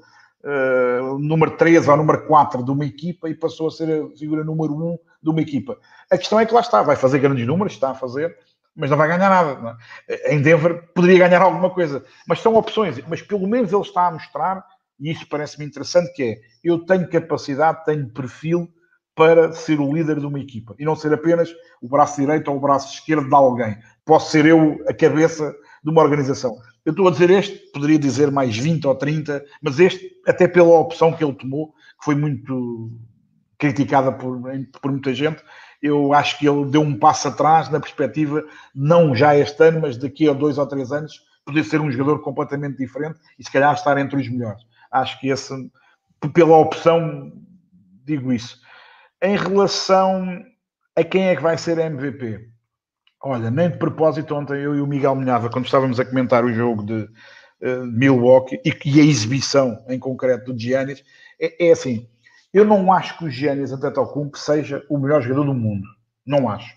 uh, número 3 ou número 4 de uma equipa e passou a ser a figura número 1 de uma equipa. A questão é que lá está, vai fazer grandes números, está a fazer, mas não vai ganhar nada. É? Em Denver poderia ganhar alguma coisa, mas são opções. Mas pelo menos ele está a mostrar, e isso parece-me interessante, que é, eu tenho capacidade, tenho perfil para ser o líder de uma equipa e não ser apenas o braço direito ou o braço esquerdo de alguém. Posso ser eu a cabeça de uma organização. Eu estou a dizer este, poderia dizer mais 20 ou 30, mas este, até pela opção que ele tomou, que foi muito criticada por, por muita gente, eu acho que ele deu um passo atrás na perspectiva, não já este ano, mas daqui a dois ou três anos, poder ser um jogador completamente diferente e se calhar estar entre os melhores. Acho que esse, pela opção, digo isso. Em relação a quem é que vai ser MVP, olha, nem de propósito, ontem eu e o Miguel Minhava, quando estávamos a comentar o jogo de uh, Milwaukee e, e, a exibição em concreto do Giannis, é, é assim eu não acho que o Giannis Antetokounmpo seja o melhor jogador do mundo. Não acho.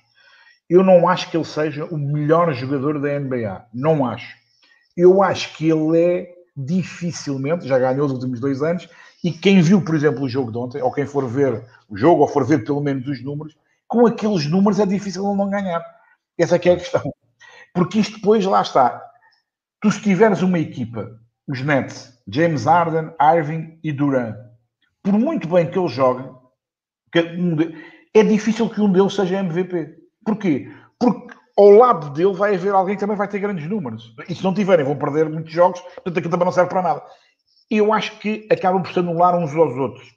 Eu não acho que ele seja o melhor jogador da NBA. Não acho. Eu acho que ele é dificilmente, já ganhou os últimos dois anos, e quem viu, por exemplo, o jogo de ontem, ou quem for ver o jogo, ou for ver pelo menos os números, com aqueles números é difícil ele não ganhar. Essa é a questão. Porque isto depois, lá está. Tu se tiveres uma equipa, os Nets, James Harden, Irving e Durant, por muito bem que ele jogue, é difícil que um deles seja MVP. Porquê? Porque ao lado dele vai haver alguém que também vai ter grandes números. E se não tiverem, vão perder muitos jogos, portanto aquilo também não serve para nada. Eu acho que acabam por se anular uns aos outros.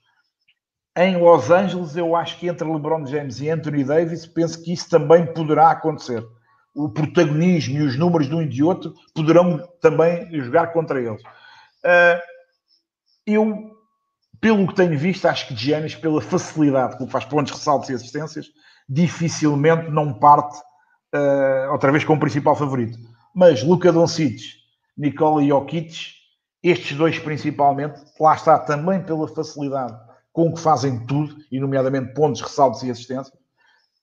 Em Los Angeles, eu acho que entre LeBron James e Anthony Davis, penso que isso também poderá acontecer. O protagonismo e os números de um e de outro poderão também jogar contra eles. Uh, eu pelo que tenho visto, acho que Giannis, pela facilidade que faz pontos, ressaltos e assistências, dificilmente não parte uh, outra vez como principal favorito. Mas Luka Doncic, Nikola Jokic, estes dois principalmente, lá está também pela facilidade com que fazem tudo, e nomeadamente pontos, ressaltos e assistências,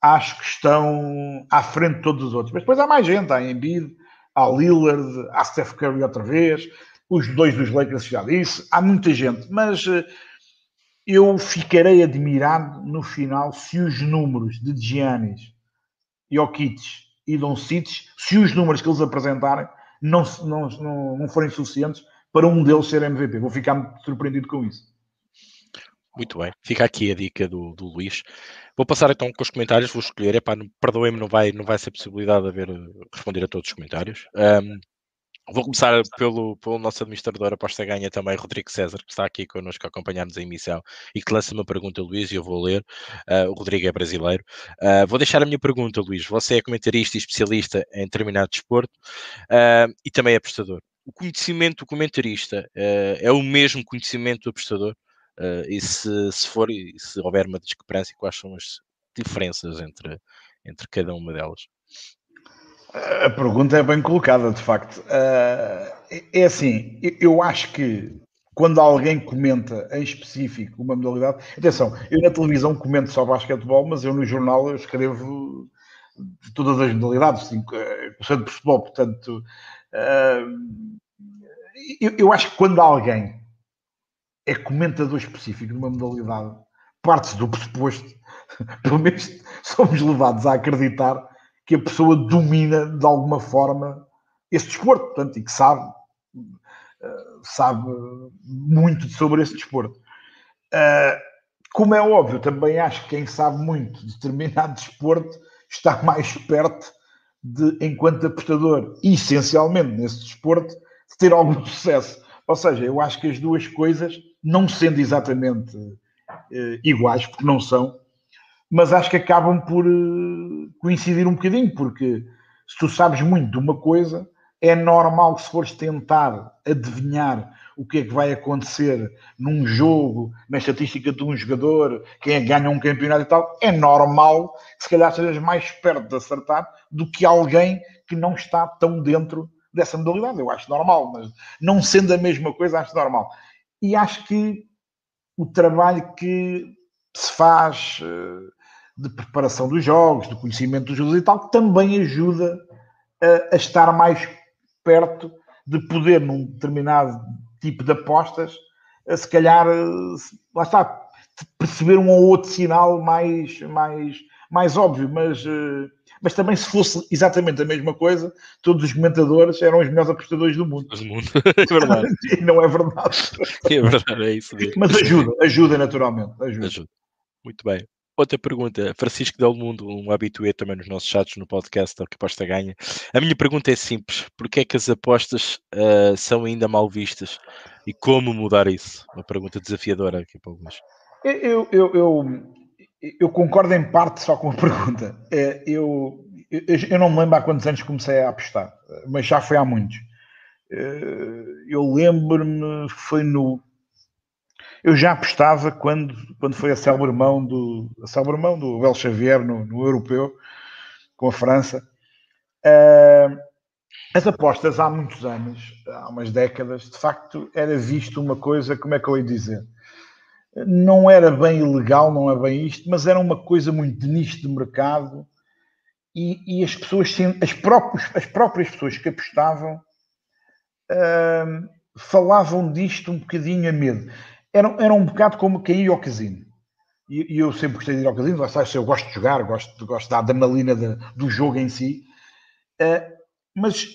acho que estão à frente de todos os outros. Mas depois há mais gente, há Embiid, há Lillard, há Steph Curry outra vez, os dois dos Lakers já disse, há muita gente, mas eh, eu ficarei admirado no final se os números de Giannis, Jokic e Doncic, se os números que eles apresentarem não, não, não, não forem suficientes para um deles ser MVP. Vou ficar surpreendido com isso. Muito bem, fica aqui a dica do, do Luís. Vou passar então com os comentários, vou escolher, perdoem-me, não vai, não vai ser possibilidade de haver responder a todos os comentários. Um, Vou começar pelo, pelo nosso administrador aposta ganha também, Rodrigo César, que está aqui connosco a acompanhar-nos a emissão e que lança uma pergunta, Luís, e eu vou ler. Uh, o Rodrigo é brasileiro. Uh, vou deixar a minha pergunta, Luís. Você é comentarista e especialista em determinado desporto uh, e também é apostador. O conhecimento do comentarista é o mesmo conhecimento do apostador? e se, se for, e se houver uma discrepância, quais são as diferenças entre, entre cada uma delas? A pergunta é bem colocada, de facto. Uh, é assim, eu acho que quando alguém comenta em específico uma modalidade, atenção, eu na televisão comento só basquetebol, mas eu no jornal eu escrevo todas as modalidades, assim, começando por futebol, portanto, uh, eu, acho que quando alguém é comentador específico de uma modalidade, parte do pressuposto, <laughs> pelo menos somos levados a acreditar que a pessoa domina de alguma forma esse desporto, portanto, e que sabe, eh, sabe muito sobre esse desporto. Eh, como é óbvio, também acho que quem sabe muito de determinado desporto está mais perto de, enquanto apostador, essencialmente nesse desporto, de ter algum sucesso. Ou seja, eu acho que as duas coisas, não sendo exatamente uh, iguais, porque não são, mas acho que acabam por uh, coincidir um bocadinho, porque se tu sabes muito de uma coisa, é normal que se fores tentar adivinhar o que é que vai acontecer num jogo, na estatística de um jogador, quem é que ganha um campeonato e tal, é normal que se calhar sejas mais perto de acertar do que alguém que não está tão dentro dessa modalidade. Eu acho normal, mas não sendo a mesma coisa, acho normal. E acho que o trabalho que se faz eh, de preparação dos jogos, de conhecimento dos jogos e tal, também ajuda a, a estar mais perto de poder, num determinado tipo de apostas, se calhar, lá está, perceber um ou outro sinal mais, mais, mais óbvio, mas, eh, mas também se fosse exatamente a mesma coisa, todos os comentadores eram os melhores apostadores do mundo. Do mundo. <laughs> É verdade. <laughs> e não é verdade. <laughs> É verdade, é isso mesmo. Mas ajuda, ajuda naturalmente. Ajuda. ajuda. Muito bem. Outra pergunta, Francisco Del Mundo, um habitué também nos nossos chats no podcast, que aposta ganha. A minha pergunta é simples: porquê é que as apostas uh, são ainda mal vistas e como mudar isso? Uma pergunta desafiadora aqui para alguns. Eu, eu, eu, eu, concordo em parte só com a pergunta. É, eu, eu, eu não me lembro há quantos anos comecei a apostar, mas já foi há muitos. Eh, eu lembro-me, foi no eu já apostava quando, quando foi a célebre do, a célebre do Abel Xavier no, no Europeu, com a França. Uh, as apostas há muitos anos, há umas décadas, de facto era visto uma coisa, como é que eu ia dizer? Não era bem ilegal, não é bem isto, mas era uma coisa muito de nicho de mercado e, e as pessoas, as as próprias pessoas que apostavam uh, falavam disto um bocadinho a medo era, era um bocado como cair ao casino. E, e, eu sempre gostei de ir ao casino, lá sabes, eu gosto de jogar, gosto, gosto da adrenalina de, do jogo em si. Uh, mas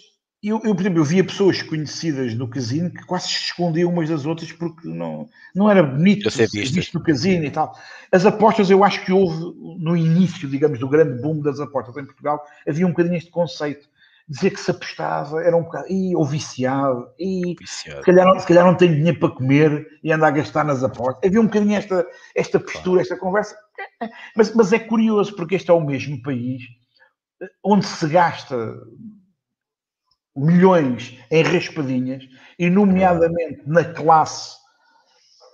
eu, eu, por exemplo, eu via pessoas conhecidas no casino que quase se escondiam umas das outras porque não, não era bonito ser visto no casino e tal. As apostas, eu acho que houve no início, digamos, do grande boom das apostas em Portugal, havia um bocadinho este conceito dizer que se apostava era um bocado, Ih, ou viciado, e Se, calhar não, se calhar não tem dinheiro para comer e anda a gastar nas apostas. Havia um bocadinho esta, esta postura, esta conversa, mas, mas é curioso porque este é o mesmo país eh, onde se gasta milhões em raspadinhas, e nomeadamente na classe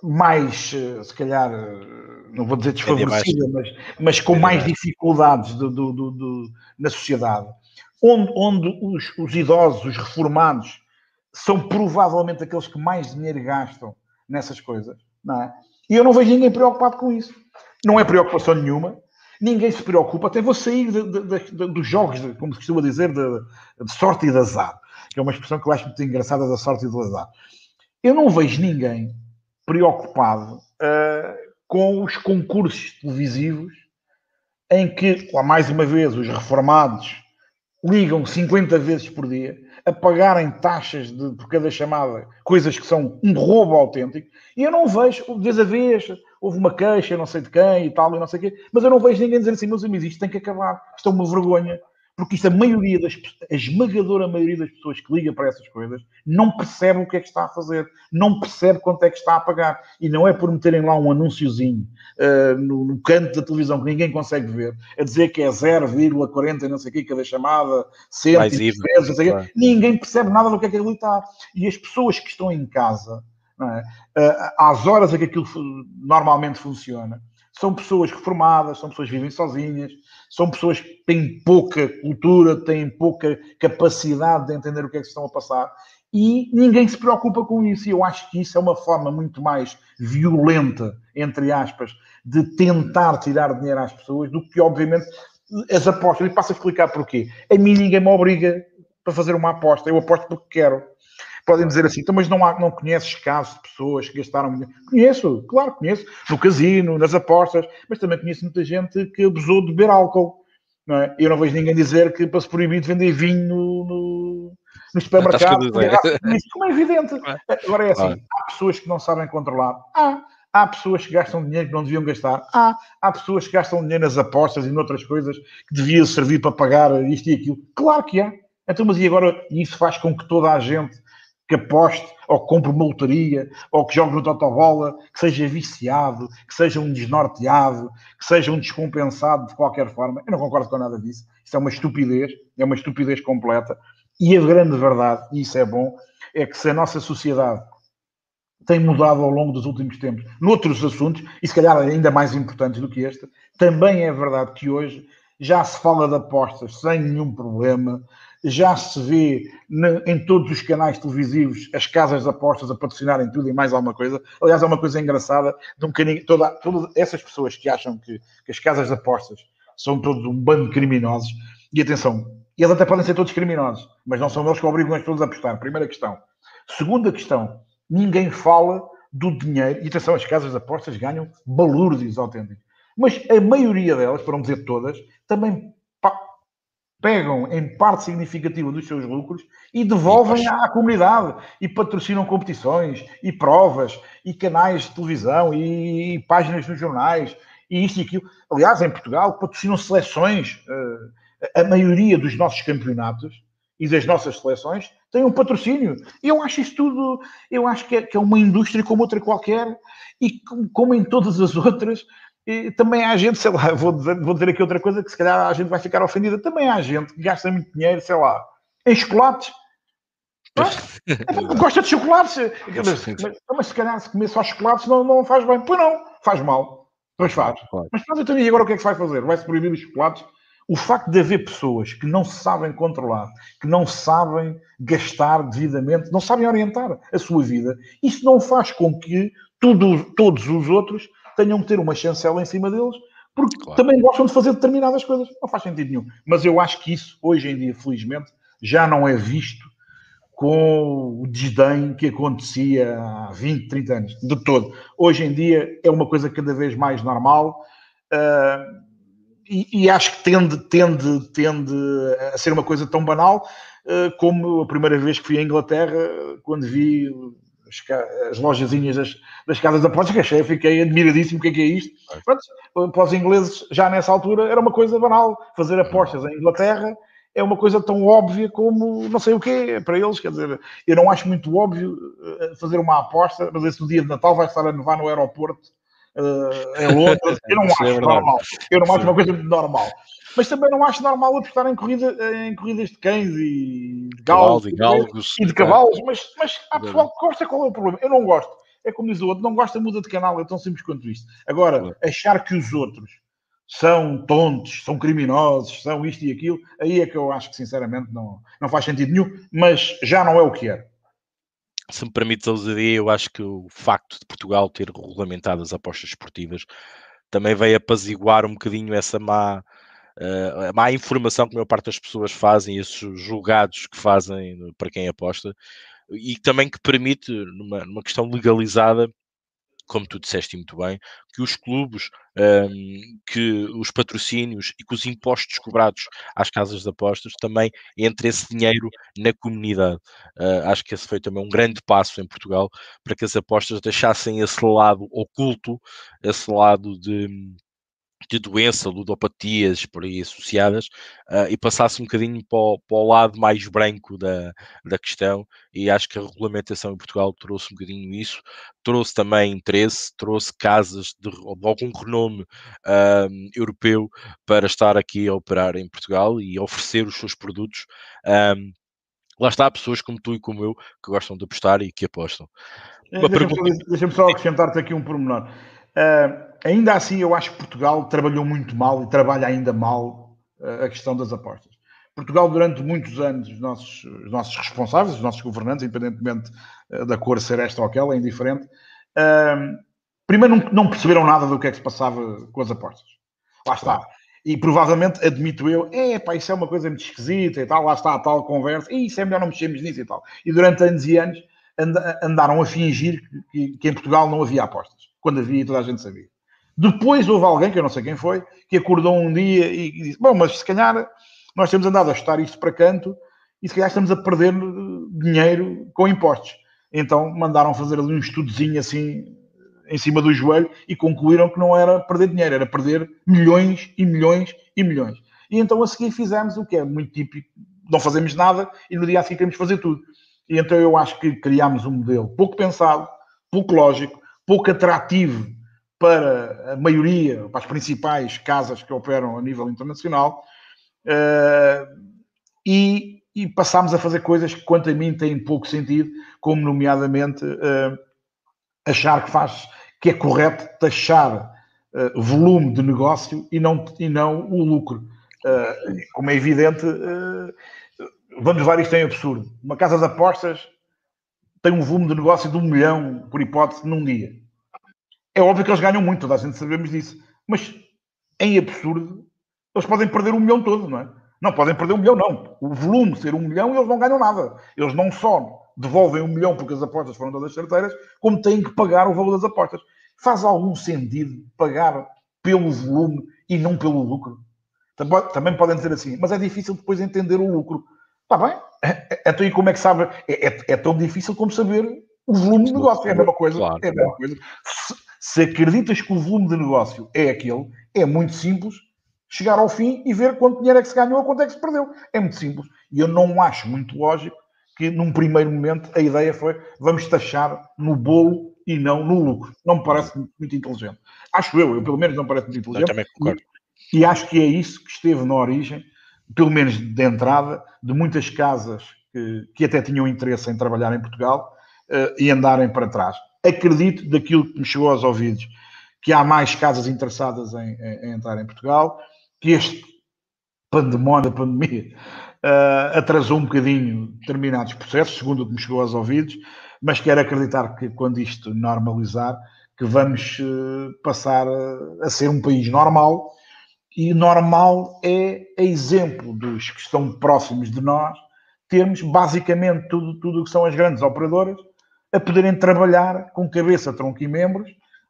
mais, eh, se calhar, eh, não vou dizer desfavorecida, mas, mas com mais dificuldades do, do, do na sociedade onde, onde os, os idosos, os reformados, são provavelmente aqueles que mais dinheiro gastam nessas coisas, não é? E eu não vejo ninguém preocupado com isso. Não é preocupação nenhuma. Ninguém se preocupa. Até vou sair de, de, de, dos jogos, como se costuma dizer, de, sorte e de azar. Que é uma expressão que eu acho muito engraçada da sorte e do azar. Eu não vejo ninguém preocupado uh, com os concursos televisivos em que, mais uma vez, os reformados ligam 50 vezes por dia a pagarem taxas de, por cada chamada, coisas que são um roubo autêntico, e eu não vejo, vez a vez, houve uma queixa, não sei de quem e tal, e não sei o quê, mas eu não vejo ninguém dizer assim, meus amigos, isto tem que acabar, isto é uma vergonha, porque isto a maioria das a esmagadora maioria das pessoas que liga para essas coisas não percebe o que é que está a fazer, não percebe quanto é que está a pagar. E não é por meterem lá um anúnciozinho uh, no, no, canto da televisão que ninguém consegue ver, a dizer que é 0,40 não sei o que, cada chamada, cêntimos, vezes, não sei claro. ninguém percebe nada do que é que ali está. E as pessoas que estão em casa, é? uh, às horas em que aquilo normalmente funciona, são pessoas reformadas, são pessoas que vivem sozinhas, são pessoas que têm pouca cultura, têm pouca capacidade de entender o que é que estão a passar e ninguém se preocupa com isso. E eu acho que isso é uma forma muito mais violenta, entre aspas, de tentar tirar dinheiro às pessoas do que, obviamente, as apostas. E passo a explicar porquê. A mim ninguém me obriga para fazer uma aposta. Eu aposto porque quero podem dizer assim, então, mas não, há, não conheces casos de pessoas que gastaram Conheço, claro, conheço. No casino, nas apostas, mas também conheço muita gente que abusou de beber álcool. Não é? Eu não vejo ninguém dizer que para se proibir de vender vinho no, no, no supermercado. Isso como é evidente. Agora é assim, há pessoas que não sabem controlar. Há, Há pessoas que gastam dinheiro que não deviam gastar. Há, há pessoas que gastam dinheiro nas apostas e noutras coisas que devia servir para pagar isto e aquilo. Claro que há. Então, mas e agora isso faz com que toda a gente que aposte, ou que compre uma lotaria, ou que jogue no Totobola, que seja viciado, que seja um desnorteado, que seja um descompensado de qualquer forma. Eu não concordo com nada disso. Isso é uma estupidez, é uma estupidez completa. E a grande verdade, e isso é bom, é que se a nossa sociedade tem mudado ao longo dos últimos tempos, noutros assuntos, e se calhar ainda mais importantes do que este, também é verdade que hoje já se fala de apostas sem nenhum problema, já se vê em todos os canais televisivos as casas de apostas a patrocinarem tudo e mais alguma coisa. Aliás, é uma coisa engraçada de um bocadinho. Toda, todas essas pessoas que acham que, que as casas de apostas são todos um bando de criminosos, e atenção, eles até podem ser todos criminosos, mas não são eles que obrigam as pessoas a apostar. Primeira questão. Segunda questão, ninguém fala do dinheiro, e atenção, as casas de apostas ganham balúrdios autênticos. Mas a maioria delas, para não dizer todas, também pegam em parte significativa dos seus lucros e devolvem e à comunidade e patrocinam competições e provas e canais de televisão e, e páginas nos jornais e isto e aquilo. Aliás, em Portugal patrocinam seleções. Uh, a maioria dos nossos campeonatos e das nossas seleções tem um patrocínio. Eu acho isso tudo, eu acho que é, que é uma indústria como outra qualquer e como em todas as <laughs> outras, e também há gente, sei lá, vou dizer, vou dizer aqui outra coisa que se calhar a gente vai ficar ofendida. Também há gente que gasta muito dinheiro, sei lá, em chocolates. <laughs> Gosta de chocolates. Mas, mas, mas, se calhar se comer só chocolates não, não faz bem. Pois não, faz mal. Pois faz. Mas pronto, então e agora o que é que se vai fazer? Vai-se proibir os chocolates? O facto de haver pessoas que não sabem controlar, que não sabem gastar devidamente, não sabem orientar a sua vida, isso não faz com que tudo, todos os outros tenham que ter uma chancela em cima deles, porque claro. também gostam de fazer determinadas coisas. Não faz sentido nenhum. Mas eu acho que isso, hoje em dia, felizmente, já não é visto com o desdém que acontecia há 20, 30 anos, de todo. Hoje em dia é uma coisa cada vez mais normal uh, e, e, acho que tende, tende, tende a ser uma coisa tão banal uh, como a primeira vez que fui à Inglaterra, quando vi as, as lojazinhas das, das casas de apostas, que achei, fiquei admiradíssimo, o que é que é isto? Pronto, para os ingleses, já nessa altura, era uma coisa banal. Fazer apostas em Inglaterra é uma coisa tão óbvia como não sei o quê para eles. Quer dizer, eu não acho muito óbvio eh, fazer uma aposta, mas esse dia de Natal vai estar a nevar no aeroporto uh, em <laughs> Londres. Eu não acho é normal. Eu não acho uma coisa normal. Mas também não acho normal apostar em, corrida, em corridas de cães e de galos, e, galgos, e de cavalos, mas, mas há pessoal que gosta, qual é o problema? Eu não gosto. É como diz o outro, não gosta, muda de canal, é tão simples quanto isto. Agora, achar que os outros são tontos, são criminosos, são isto e aquilo, aí é que eu acho que sinceramente não, não faz sentido nenhum, mas já não é o que era. Se me permites a ousadia, eu acho que o facto de Portugal ter regulamentado as apostas esportivas também veio apaziguar um bocadinho essa má uh, a má informação que a maior parte das pessoas fazem, esses julgados que fazem para quem aposta, e também que permite, numa, numa questão legalizada, como tu disseste muito bem, que os clubes, um, que os patrocínios e que os impostos cobrados às casas de apostas também entre esse dinheiro na comunidade. Uh, acho que esse foi também um grande passo em Portugal para que as apostas deixassem esse lado oculto, esse lado de de doença, ludopatias por aí associadas, uh, e passasse um bocadinho para o, para o, lado mais branco da, da questão, e acho que a regulamentação em Portugal trouxe um bocadinho isso, trouxe também interesse, trouxe casas de, de algum renome uh, europeu para estar aqui a operar em Portugal e oferecer os seus produtos. Um, lá está, pessoas como tu e como eu que gostam de apostar e que apostam. Deixa-me pergunta... só, deixa só acrescentar-te aqui um pormenor. Uh, ainda assim, eu acho que Portugal trabalhou muito mal e trabalha ainda mal uh, a questão das apostas. Portugal, durante muitos anos, os nossos, os nossos responsáveis, os nossos governantes, independentemente uh, da cor ser esta ou aquela, é indiferente, primeiro não, não, perceberam nada do que é que se passava com as apostas. Lá está. E provavelmente, admito eu, é pá, isso é uma coisa muito esquisita e tal, lá está a tal conversa, e isso é melhor não mexermos nisso e tal. E durante anos e anos andaram a fingir que, que em Portugal não havia apostas quando havia e toda a gente sabia. Depois houve alguém, que eu não sei quem foi, que acordou um dia e, disse: Bom, mas se calhar nós temos andado a chutar isto para canto e se calhar estamos a perder dinheiro com impostos. Então mandaram fazer ali um estudozinho assim em cima do joelho e concluíram que não era perder dinheiro, era perder milhões e milhões e milhões. E então a seguir fizemos o que é muito típico, não fazemos nada e no dia a seguir queremos fazer tudo. E então eu acho que criámos um modelo pouco pensado, pouco lógico, pouco atrativo para a maioria, para as principais casas que operam a nível internacional, uh, e, e, passámos a fazer coisas que, quanto a mim, têm pouco sentido, como, nomeadamente, uh, achar que faz que é correto taxar uh, volume de negócio e não, e não o lucro. como é evidente, vamos levar isto em absurdo. Uma casa de apostas tem um volume de negócio de um milhão, por hipótese, num dia. É óbvio que eles ganham muito, toda a gente sabemos disso. Mas, em absurdo, eles podem perder um milhão todo, não é? Não, podem perder um milhão, não. O volume ser um milhão, eles não ganham nada. Eles não só devolvem um milhão porque as apostas foram todas certeiras, como têm que pagar o valor das apostas. Faz algum sentido pagar pelo volume e não pelo lucro? Também podem dizer assim, mas é difícil depois entender o lucro. Está bem? <laughs> Então, e como é que sabe? É, é, é, tão difícil como saber o volume de negócio. É a mesma coisa. Claro, é a mesma coisa. Se, se, acreditas que o volume de negócio é aquele, é muito simples chegar ao fim e ver quanto dinheiro é que se ganhou ou quanto é que se perdeu. É muito simples. E eu não acho muito lógico que, num primeiro momento, a ideia foi vamos taxar no bolo e não no lucro. Não me parece muito, inteligente. Acho eu, eu pelo menos não me parece muito inteligente. Eu também concordo. E, e acho que é isso que esteve na origem pelo menos de entrada, de muitas casas que, que até tinham interesse em trabalhar em Portugal uh, e andarem para trás. Acredito daquilo que me chegou aos ouvidos, que há mais casas interessadas em, em, em entrar em Portugal, que este pandemónio, pandemia, uh, atrasou um bocadinho determinados processos, segundo o que me chegou aos ouvidos, mas quero acreditar que quando isto normalizar, que vamos uh, passar a, a ser um país normal, e normal é, a exemplo dos que estão próximos de nós, termos basicamente tudo o que são as grandes operadoras a poderem trabalhar com cabeça, tronco e membros,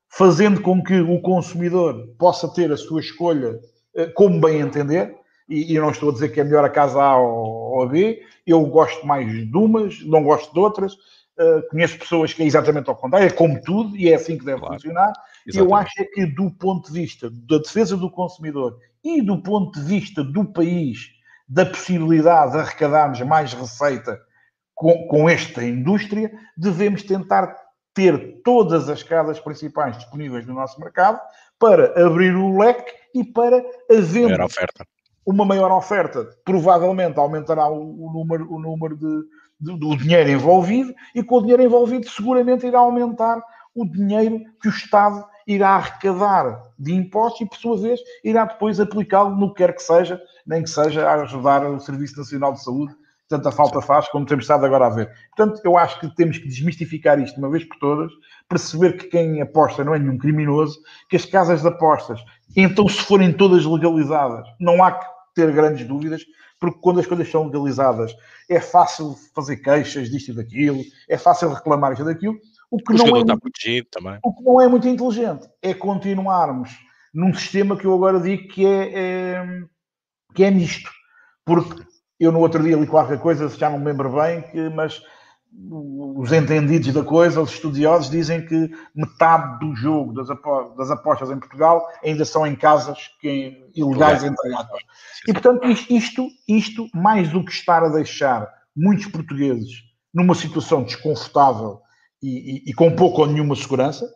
fazendo com que o consumidor possa ter a sua escolha eh, como bem entender. E, eu não estou a dizer que é melhor a casa A ou a B, eu gosto mais de umas, não gosto de outras. Uh, conheço pessoas que é exatamente ao contrário, é como tudo e é assim que deve claro. funcionar. Exatamente. Eu acho é que, do ponto de vista da defesa do consumidor e do ponto de vista do país, da possibilidade de arrecadarmos mais receita com, com esta indústria, devemos tentar ter todas as casas principais disponíveis no nosso mercado para abrir o leque e para haver maior uma maior oferta. Provavelmente aumentará o, o número, o número de, de, do dinheiro envolvido e com o dinheiro envolvido seguramente irá aumentar o dinheiro que o Estado irá arrecadar de impostos e, por sua vez, irá depois aplicá-lo no que quer que seja, nem que seja a ajudar o Serviço Nacional de Saúde, tanta falta faz, como temos estado agora a ver. Portanto, eu acho que temos que desmistificar isto uma vez por todas, perceber que quem aposta não é nenhum criminoso, que as casas de apostas, então, se forem todas legalizadas, não há que ter grandes dúvidas, porque quando as coisas são legalizadas é fácil fazer queixas disto e daquilo, é fácil reclamar isto e daquilo, o que, o não é, está protegido também. o que não é muito inteligente é continuarmos num sistema que eu agora digo que é, é, que é misto. Porque eu no outro dia li qualquer coisa, já não me lembro bem, que, mas os entendidos da coisa, os estudiosos, dizem que metade do jogo das, das apostas em Portugal ainda são em casas que, ilegais, entre aspas. E, portanto, isto, isto, mais do que estar a deixar muitos portugueses numa situação desconfortável e, e, e com pouco ou nenhuma segurança,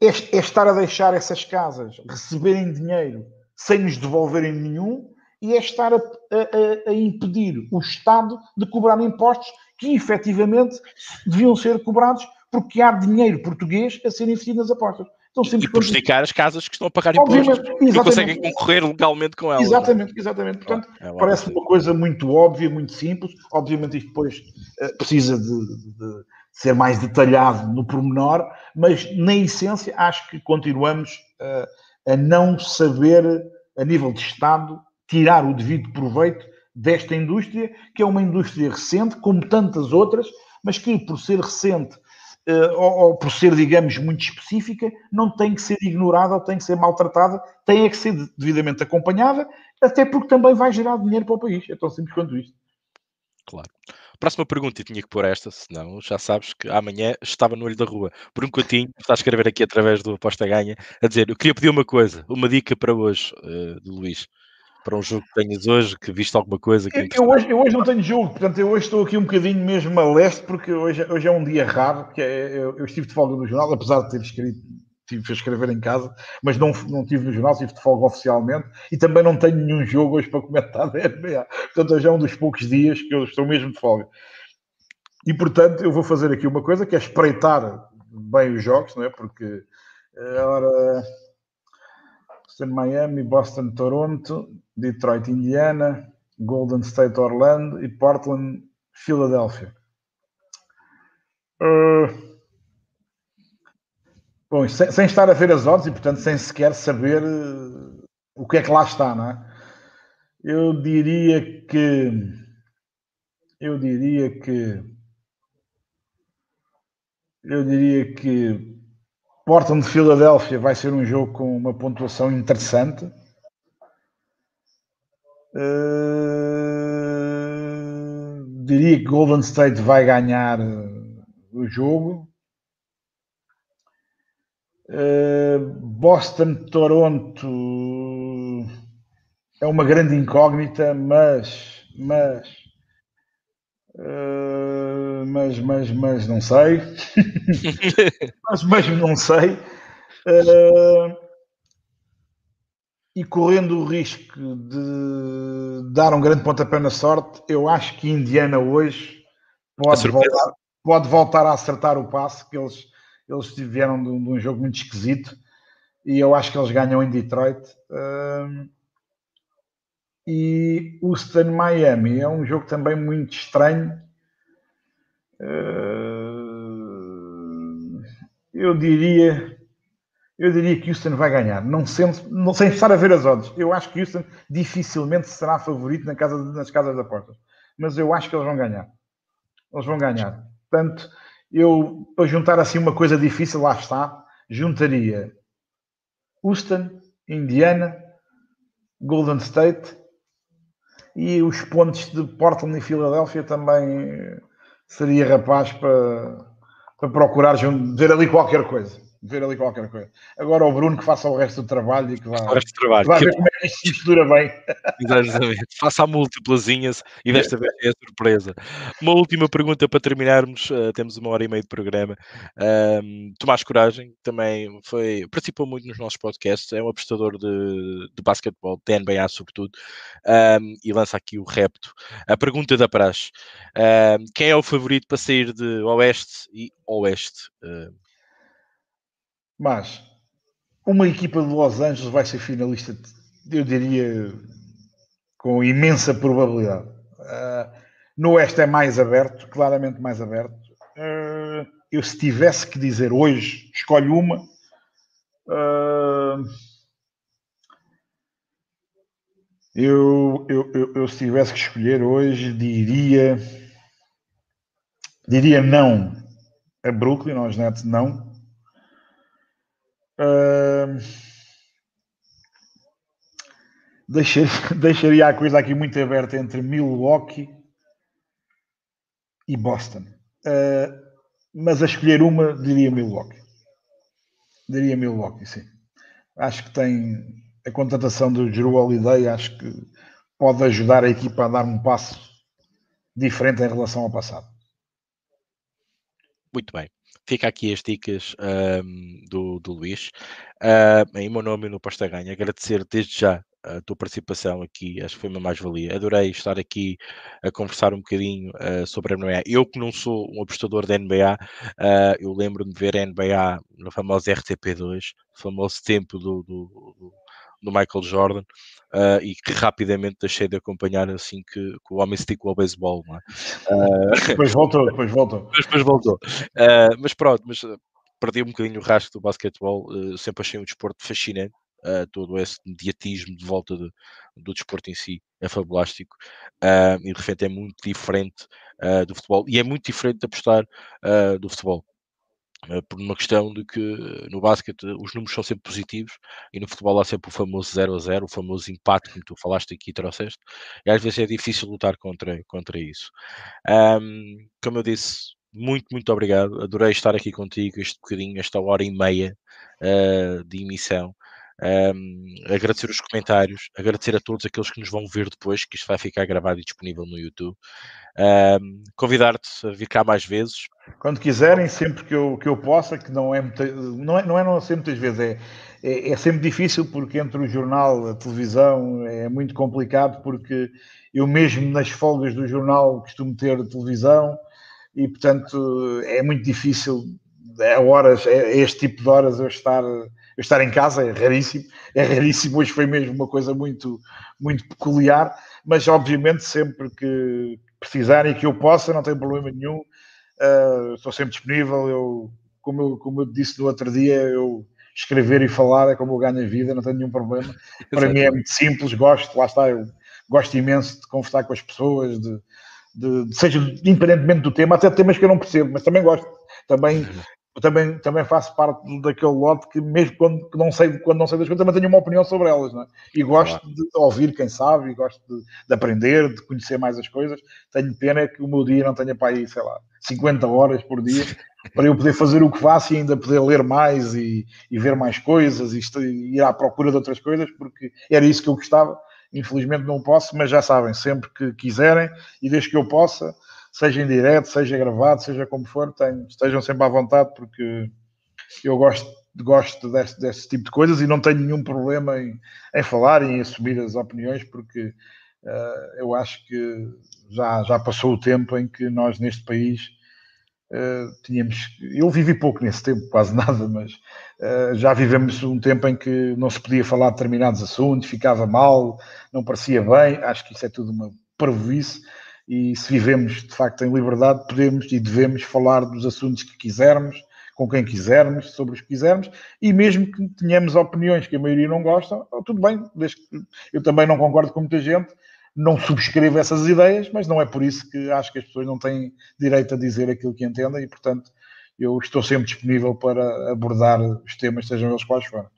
é, é, estar a deixar essas casas receberem dinheiro sem nos devolverem nenhum e é estar a, a, a impedir o Estado de cobrar impostos que efetivamente deviam ser cobrados porque há dinheiro português a ser investido nas apostas. Então, e prejudicar as casas que estão a pagar impostos e conseguem concorrer legalmente com elas. Exatamente, exatamente. Portanto, é parece uma coisa muito óbvia, muito simples. Obviamente isto depois uh, precisa de, de, ser mais detalhado no pormenor, mas na essência acho que continuamos uh, a não saber, a nível de Estado, tirar o devido proveito desta indústria, que é uma indústria recente, como tantas outras, mas que por ser recente uh, ou, por ser, digamos, muito específica, não tem que ser ignorada ou tem que ser maltratada, tem é que ser devidamente acompanhada, até porque também vai gerar dinheiro para o país. É tão simples quanto isto. Claro. próxima pergunta, e tinha que pôr esta, senão já sabes que amanhã estava no olho da rua. Por um cantinho, está a escrever aqui através do Aposta Ganha, a dizer: Eu queria pedir uma coisa, uma dica para hoje, uh, de Luís para um jogo que tenhas hoje, que viste alguma coisa? Que eu, eu, hoje, eu hoje não tenho jogo, portanto, eu hoje estou aqui um bocadinho mesmo a leste, porque hoje, hoje é um dia raro, que é, eu, eu estive de folga no jornal, apesar de ter escrito tive a escrever em casa, mas não, não tive no jornal, tive de folga oficialmente e também não tenho nenhum jogo hoje para comentar da NBA. Portanto, hoje é um dos poucos dias que eu estou mesmo de folga. E portanto, eu vou fazer aqui uma coisa que é espreitar bem os jogos, não é? Porque agora Boston, Miami, Boston, Toronto, Detroit, Indiana, Golden State, Orlando e Portland, Filadélfia. Uh, Bom, sem, sem, estar a ver as odds e, portanto, sem sequer saber uh, o que é que lá está, não é? Eu diria que. Eu diria que. Eu diria que Portland de Filadélfia vai ser um jogo com uma pontuação interessante. Uh, diria que Golden State vai ganhar o jogo. Eh, Boston, Toronto é uma grande incógnita, mas, mas, uh, mas, mas, mas não sei, <laughs> mas, mas não sei, uh, e correndo o risco de dar um grande pontapé na sorte, eu acho que Indiana hoje pode voltar, pode voltar a acertar o passo que eles eles vieram de um, de um, jogo muito esquisito e eu acho que eles ganham em Detroit. Uh, e Houston Miami é um jogo também muito estranho. Uh, eu diria eu diria que Houston vai ganhar, não, sendo, não sem estar a ver as odds. Eu acho que Houston dificilmente será favorito na casa, nas casas da porta, mas eu acho que eles vão ganhar. Eles vão ganhar. Portanto, eu, para juntar assim uma coisa difícil, lá está, juntaria Houston, Indiana, Golden State e os pontos de Portland e Filadélfia também seria rapaz para, para procurar ver ali qualquer coisa ver ali qualquer coisa. Agora o Bruno que faça o resto do trabalho e que vá, o resto do trabalho. vá ver como é que isto se mistura bem. <laughs> Exatamente. Faça múltiplazinhas e desta vez é a surpresa. Uma última pergunta para terminarmos. Uh, temos uma hora e meia de programa. Um, Tomás Coragem também foi, participou muito nos nossos podcasts, é um apostador de, de basquetebol, de NBA sobretudo, um, e lança aqui o repto. A pergunta da praxe. Um, quem é o favorito para sair de Oeste e Oeste? Uh, mas uma equipa de Los Angeles vai ser finalista, eu diria, com imensa probabilidade. Uh, no Oeste é mais aberto, claramente mais aberto. Uh, eu, se tivesse que dizer hoje, escolho uma. Uh, eu, eu, eu, eu, se tivesse que escolher hoje, diria. Diria não a Brooklyn, aos Nets, não. Deixaria, <laughs> deixaria a coisa aqui muito aberta entre Milwaukee e Boston. Uh, mas a escolher uma, diria Milwaukee. Diria Milwaukee, sim. Acho que tem a contratação do Drew Holiday, acho que pode ajudar a equipa a dar um passo diferente em relação ao passado. Muito bem. Fica aqui as dicas um, do, do Luís. Uh, em meu nome no Pasta Ganha, agradecer desde já a tua participação aqui, acho que foi uma mais-valia. Adorei estar aqui a conversar um bocadinho uh, sobre a NBA. Eu que não sou um apostador da NBA, uh, eu lembro-me de ver a NBA na famosa RTP2, famoso tempo do, do, do do Michael Jordan uh, e que rapidamente deixei de acompanhar assim que, que o homem esticou ao beisebol. É? Uh, depois voltou, depois voltou. <laughs> depois voltou. Uh, mas pronto, mas perdi um bocadinho o rastro do basquetebol, sempre achei um desporto fascinante. todo esse mediatismo de volta de, do desporto em si é fabulástico e de repente é muito diferente do futebol e é muito diferente de apostar do futebol por uma questão de que no basquete os números são sempre positivos e no futebol há sempre o famoso 0 a 0, o famoso empate, como tu falaste aqui e trouxeste, e às vezes é difícil lutar contra, contra isso. Um, como eu disse, muito, muito obrigado. Adorei estar aqui contigo este bocadinho, esta hora e meia uh, de emissão. Um, agradecer os comentários, agradecer a todos aqueles que nos vão ver depois, que isto vai ficar gravado e disponível no YouTube. Convidar-te a vir cá mais vezes. Quando quiserem, sempre que eu, que eu possa, que não é, muita, não é, não é não ser muitas vezes, é, é, é, sempre difícil porque entre o jornal, a televisão, é muito complicado porque eu mesmo nas folgas do jornal costumo ter televisão e portanto é muito difícil é horas, é, este tipo de horas eu estar eu estar em casa é raríssimo, é raríssimo, hoje foi mesmo uma coisa muito, muito peculiar, mas obviamente sempre que precisarem e que eu possa, não tem problema nenhum, uh, estou sempre disponível, eu, como, eu, como eu disse no outro dia, eu escrever e falar é como eu ganho a vida, não tenho nenhum problema, <laughs> para mim é muito simples, gosto, lá está, eu gosto imenso de conversar com as pessoas, de, de, de, seja independentemente do tema, até temas que eu não percebo, mas também gosto. Também uhum também, também faço parte daquele lote que mesmo quando não sei, quando não sei das coisas, também tenho uma opinião sobre elas, não é? E gosto claro. de ouvir quem sabe, e gosto de, de, aprender, de conhecer mais as coisas. Tenho pena que o meu dia não tenha para aí, sei lá, 50 horas por dia <laughs> para eu poder fazer o que faço e ainda poder ler mais e, e ver mais coisas e, e ir à procura de outras coisas, porque era isso que eu gostava. Infelizmente não posso, mas já sabem, sempre que quiserem e desde que eu possa, seja em direto, seja gravado, seja como for, tenho, estejam sempre à vontade, porque eu gosto, gosto deste, deste tipo de coisas e não tenho nenhum problema em, em falar e em assumir as opiniões, porque uh, eu acho que já, já passou o tempo em que nós neste país uh, tínhamos. Eu vivi pouco nesse tempo, quase <laughs> nada, mas uh, já vivemos um tempo em que não se podia falar de determinados assuntos, ficava mal, não parecia bem. Acho que isso é tudo uma parvoíce e se vivemos de facto em liberdade, podemos e devemos falar dos assuntos que quisermos, com quem quisermos, sobre os que quisermos, e mesmo que tenhamos opiniões que a maioria não gosta, oh, tudo bem, eu também não concordo com muita gente, não subscrevo essas ideias, mas não é por isso que acho que as pessoas não têm direito a dizer aquilo que entendem e, portanto, eu estou sempre disponível para abordar os temas, sejam eles quais forem.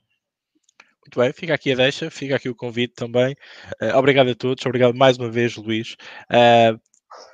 Muito bem, fica aqui a deixa, fica aqui o convite também. Uh, obrigado a todos, obrigado mais uma vez, Luís. Uh,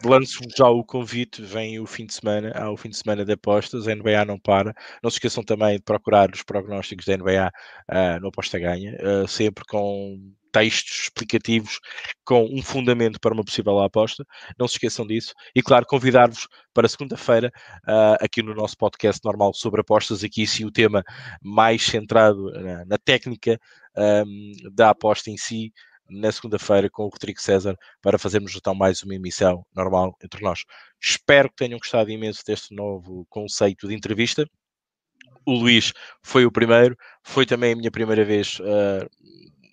Lanço já o convite, vem o fim de semana, há o fim de semana de apostas, a NBA não para. Não se esqueçam também de procurar os prognósticos da NBA uh, ah, no Aposta Ganha, uh, sempre com textos explicativos com um fundamento para uma possível aposta. Não se esqueçam disso. E, claro, convidar-vos para segunda-feira, uh, aqui no nosso podcast normal sobre apostas, aqui sim o tema mais centrado na, na técnica um, da aposta em si, na segunda-feira com o Rodrigo César para fazermos então mais uma emissão normal entre nós. Espero que tenham gostado imenso deste novo conceito de entrevista. O Luís foi o primeiro, foi também a minha primeira vez uh,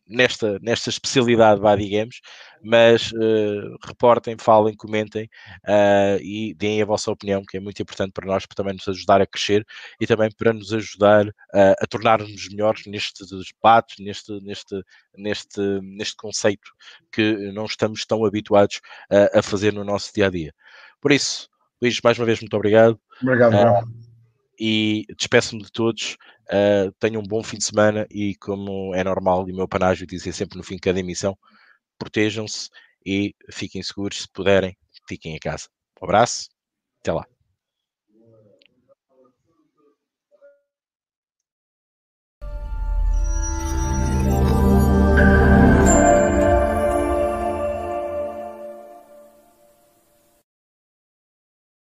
nesta, nesta especialidade, vá, digamos, mas uh, reportem, falem, comentem uh, e deem a vossa opinião, que é muito importante para nós, para também nos ajudar a crescer e também para nos ajudar uh, a tornar-nos melhores nestes debates, neste, neste, neste, neste conceito que não estamos tão habituados a fazer no nosso dia a dia. Por isso, Luís, mais uma vez, muito obrigado. Obrigado, e despeço-me de todos. Uh, tenham um bom fim de semana e, como é normal, e o meu panágio dizer sempre no fim de cada emissão, protejam-se e fiquem seguros. Se puderem, fiquem em casa. Um abraço, até lá.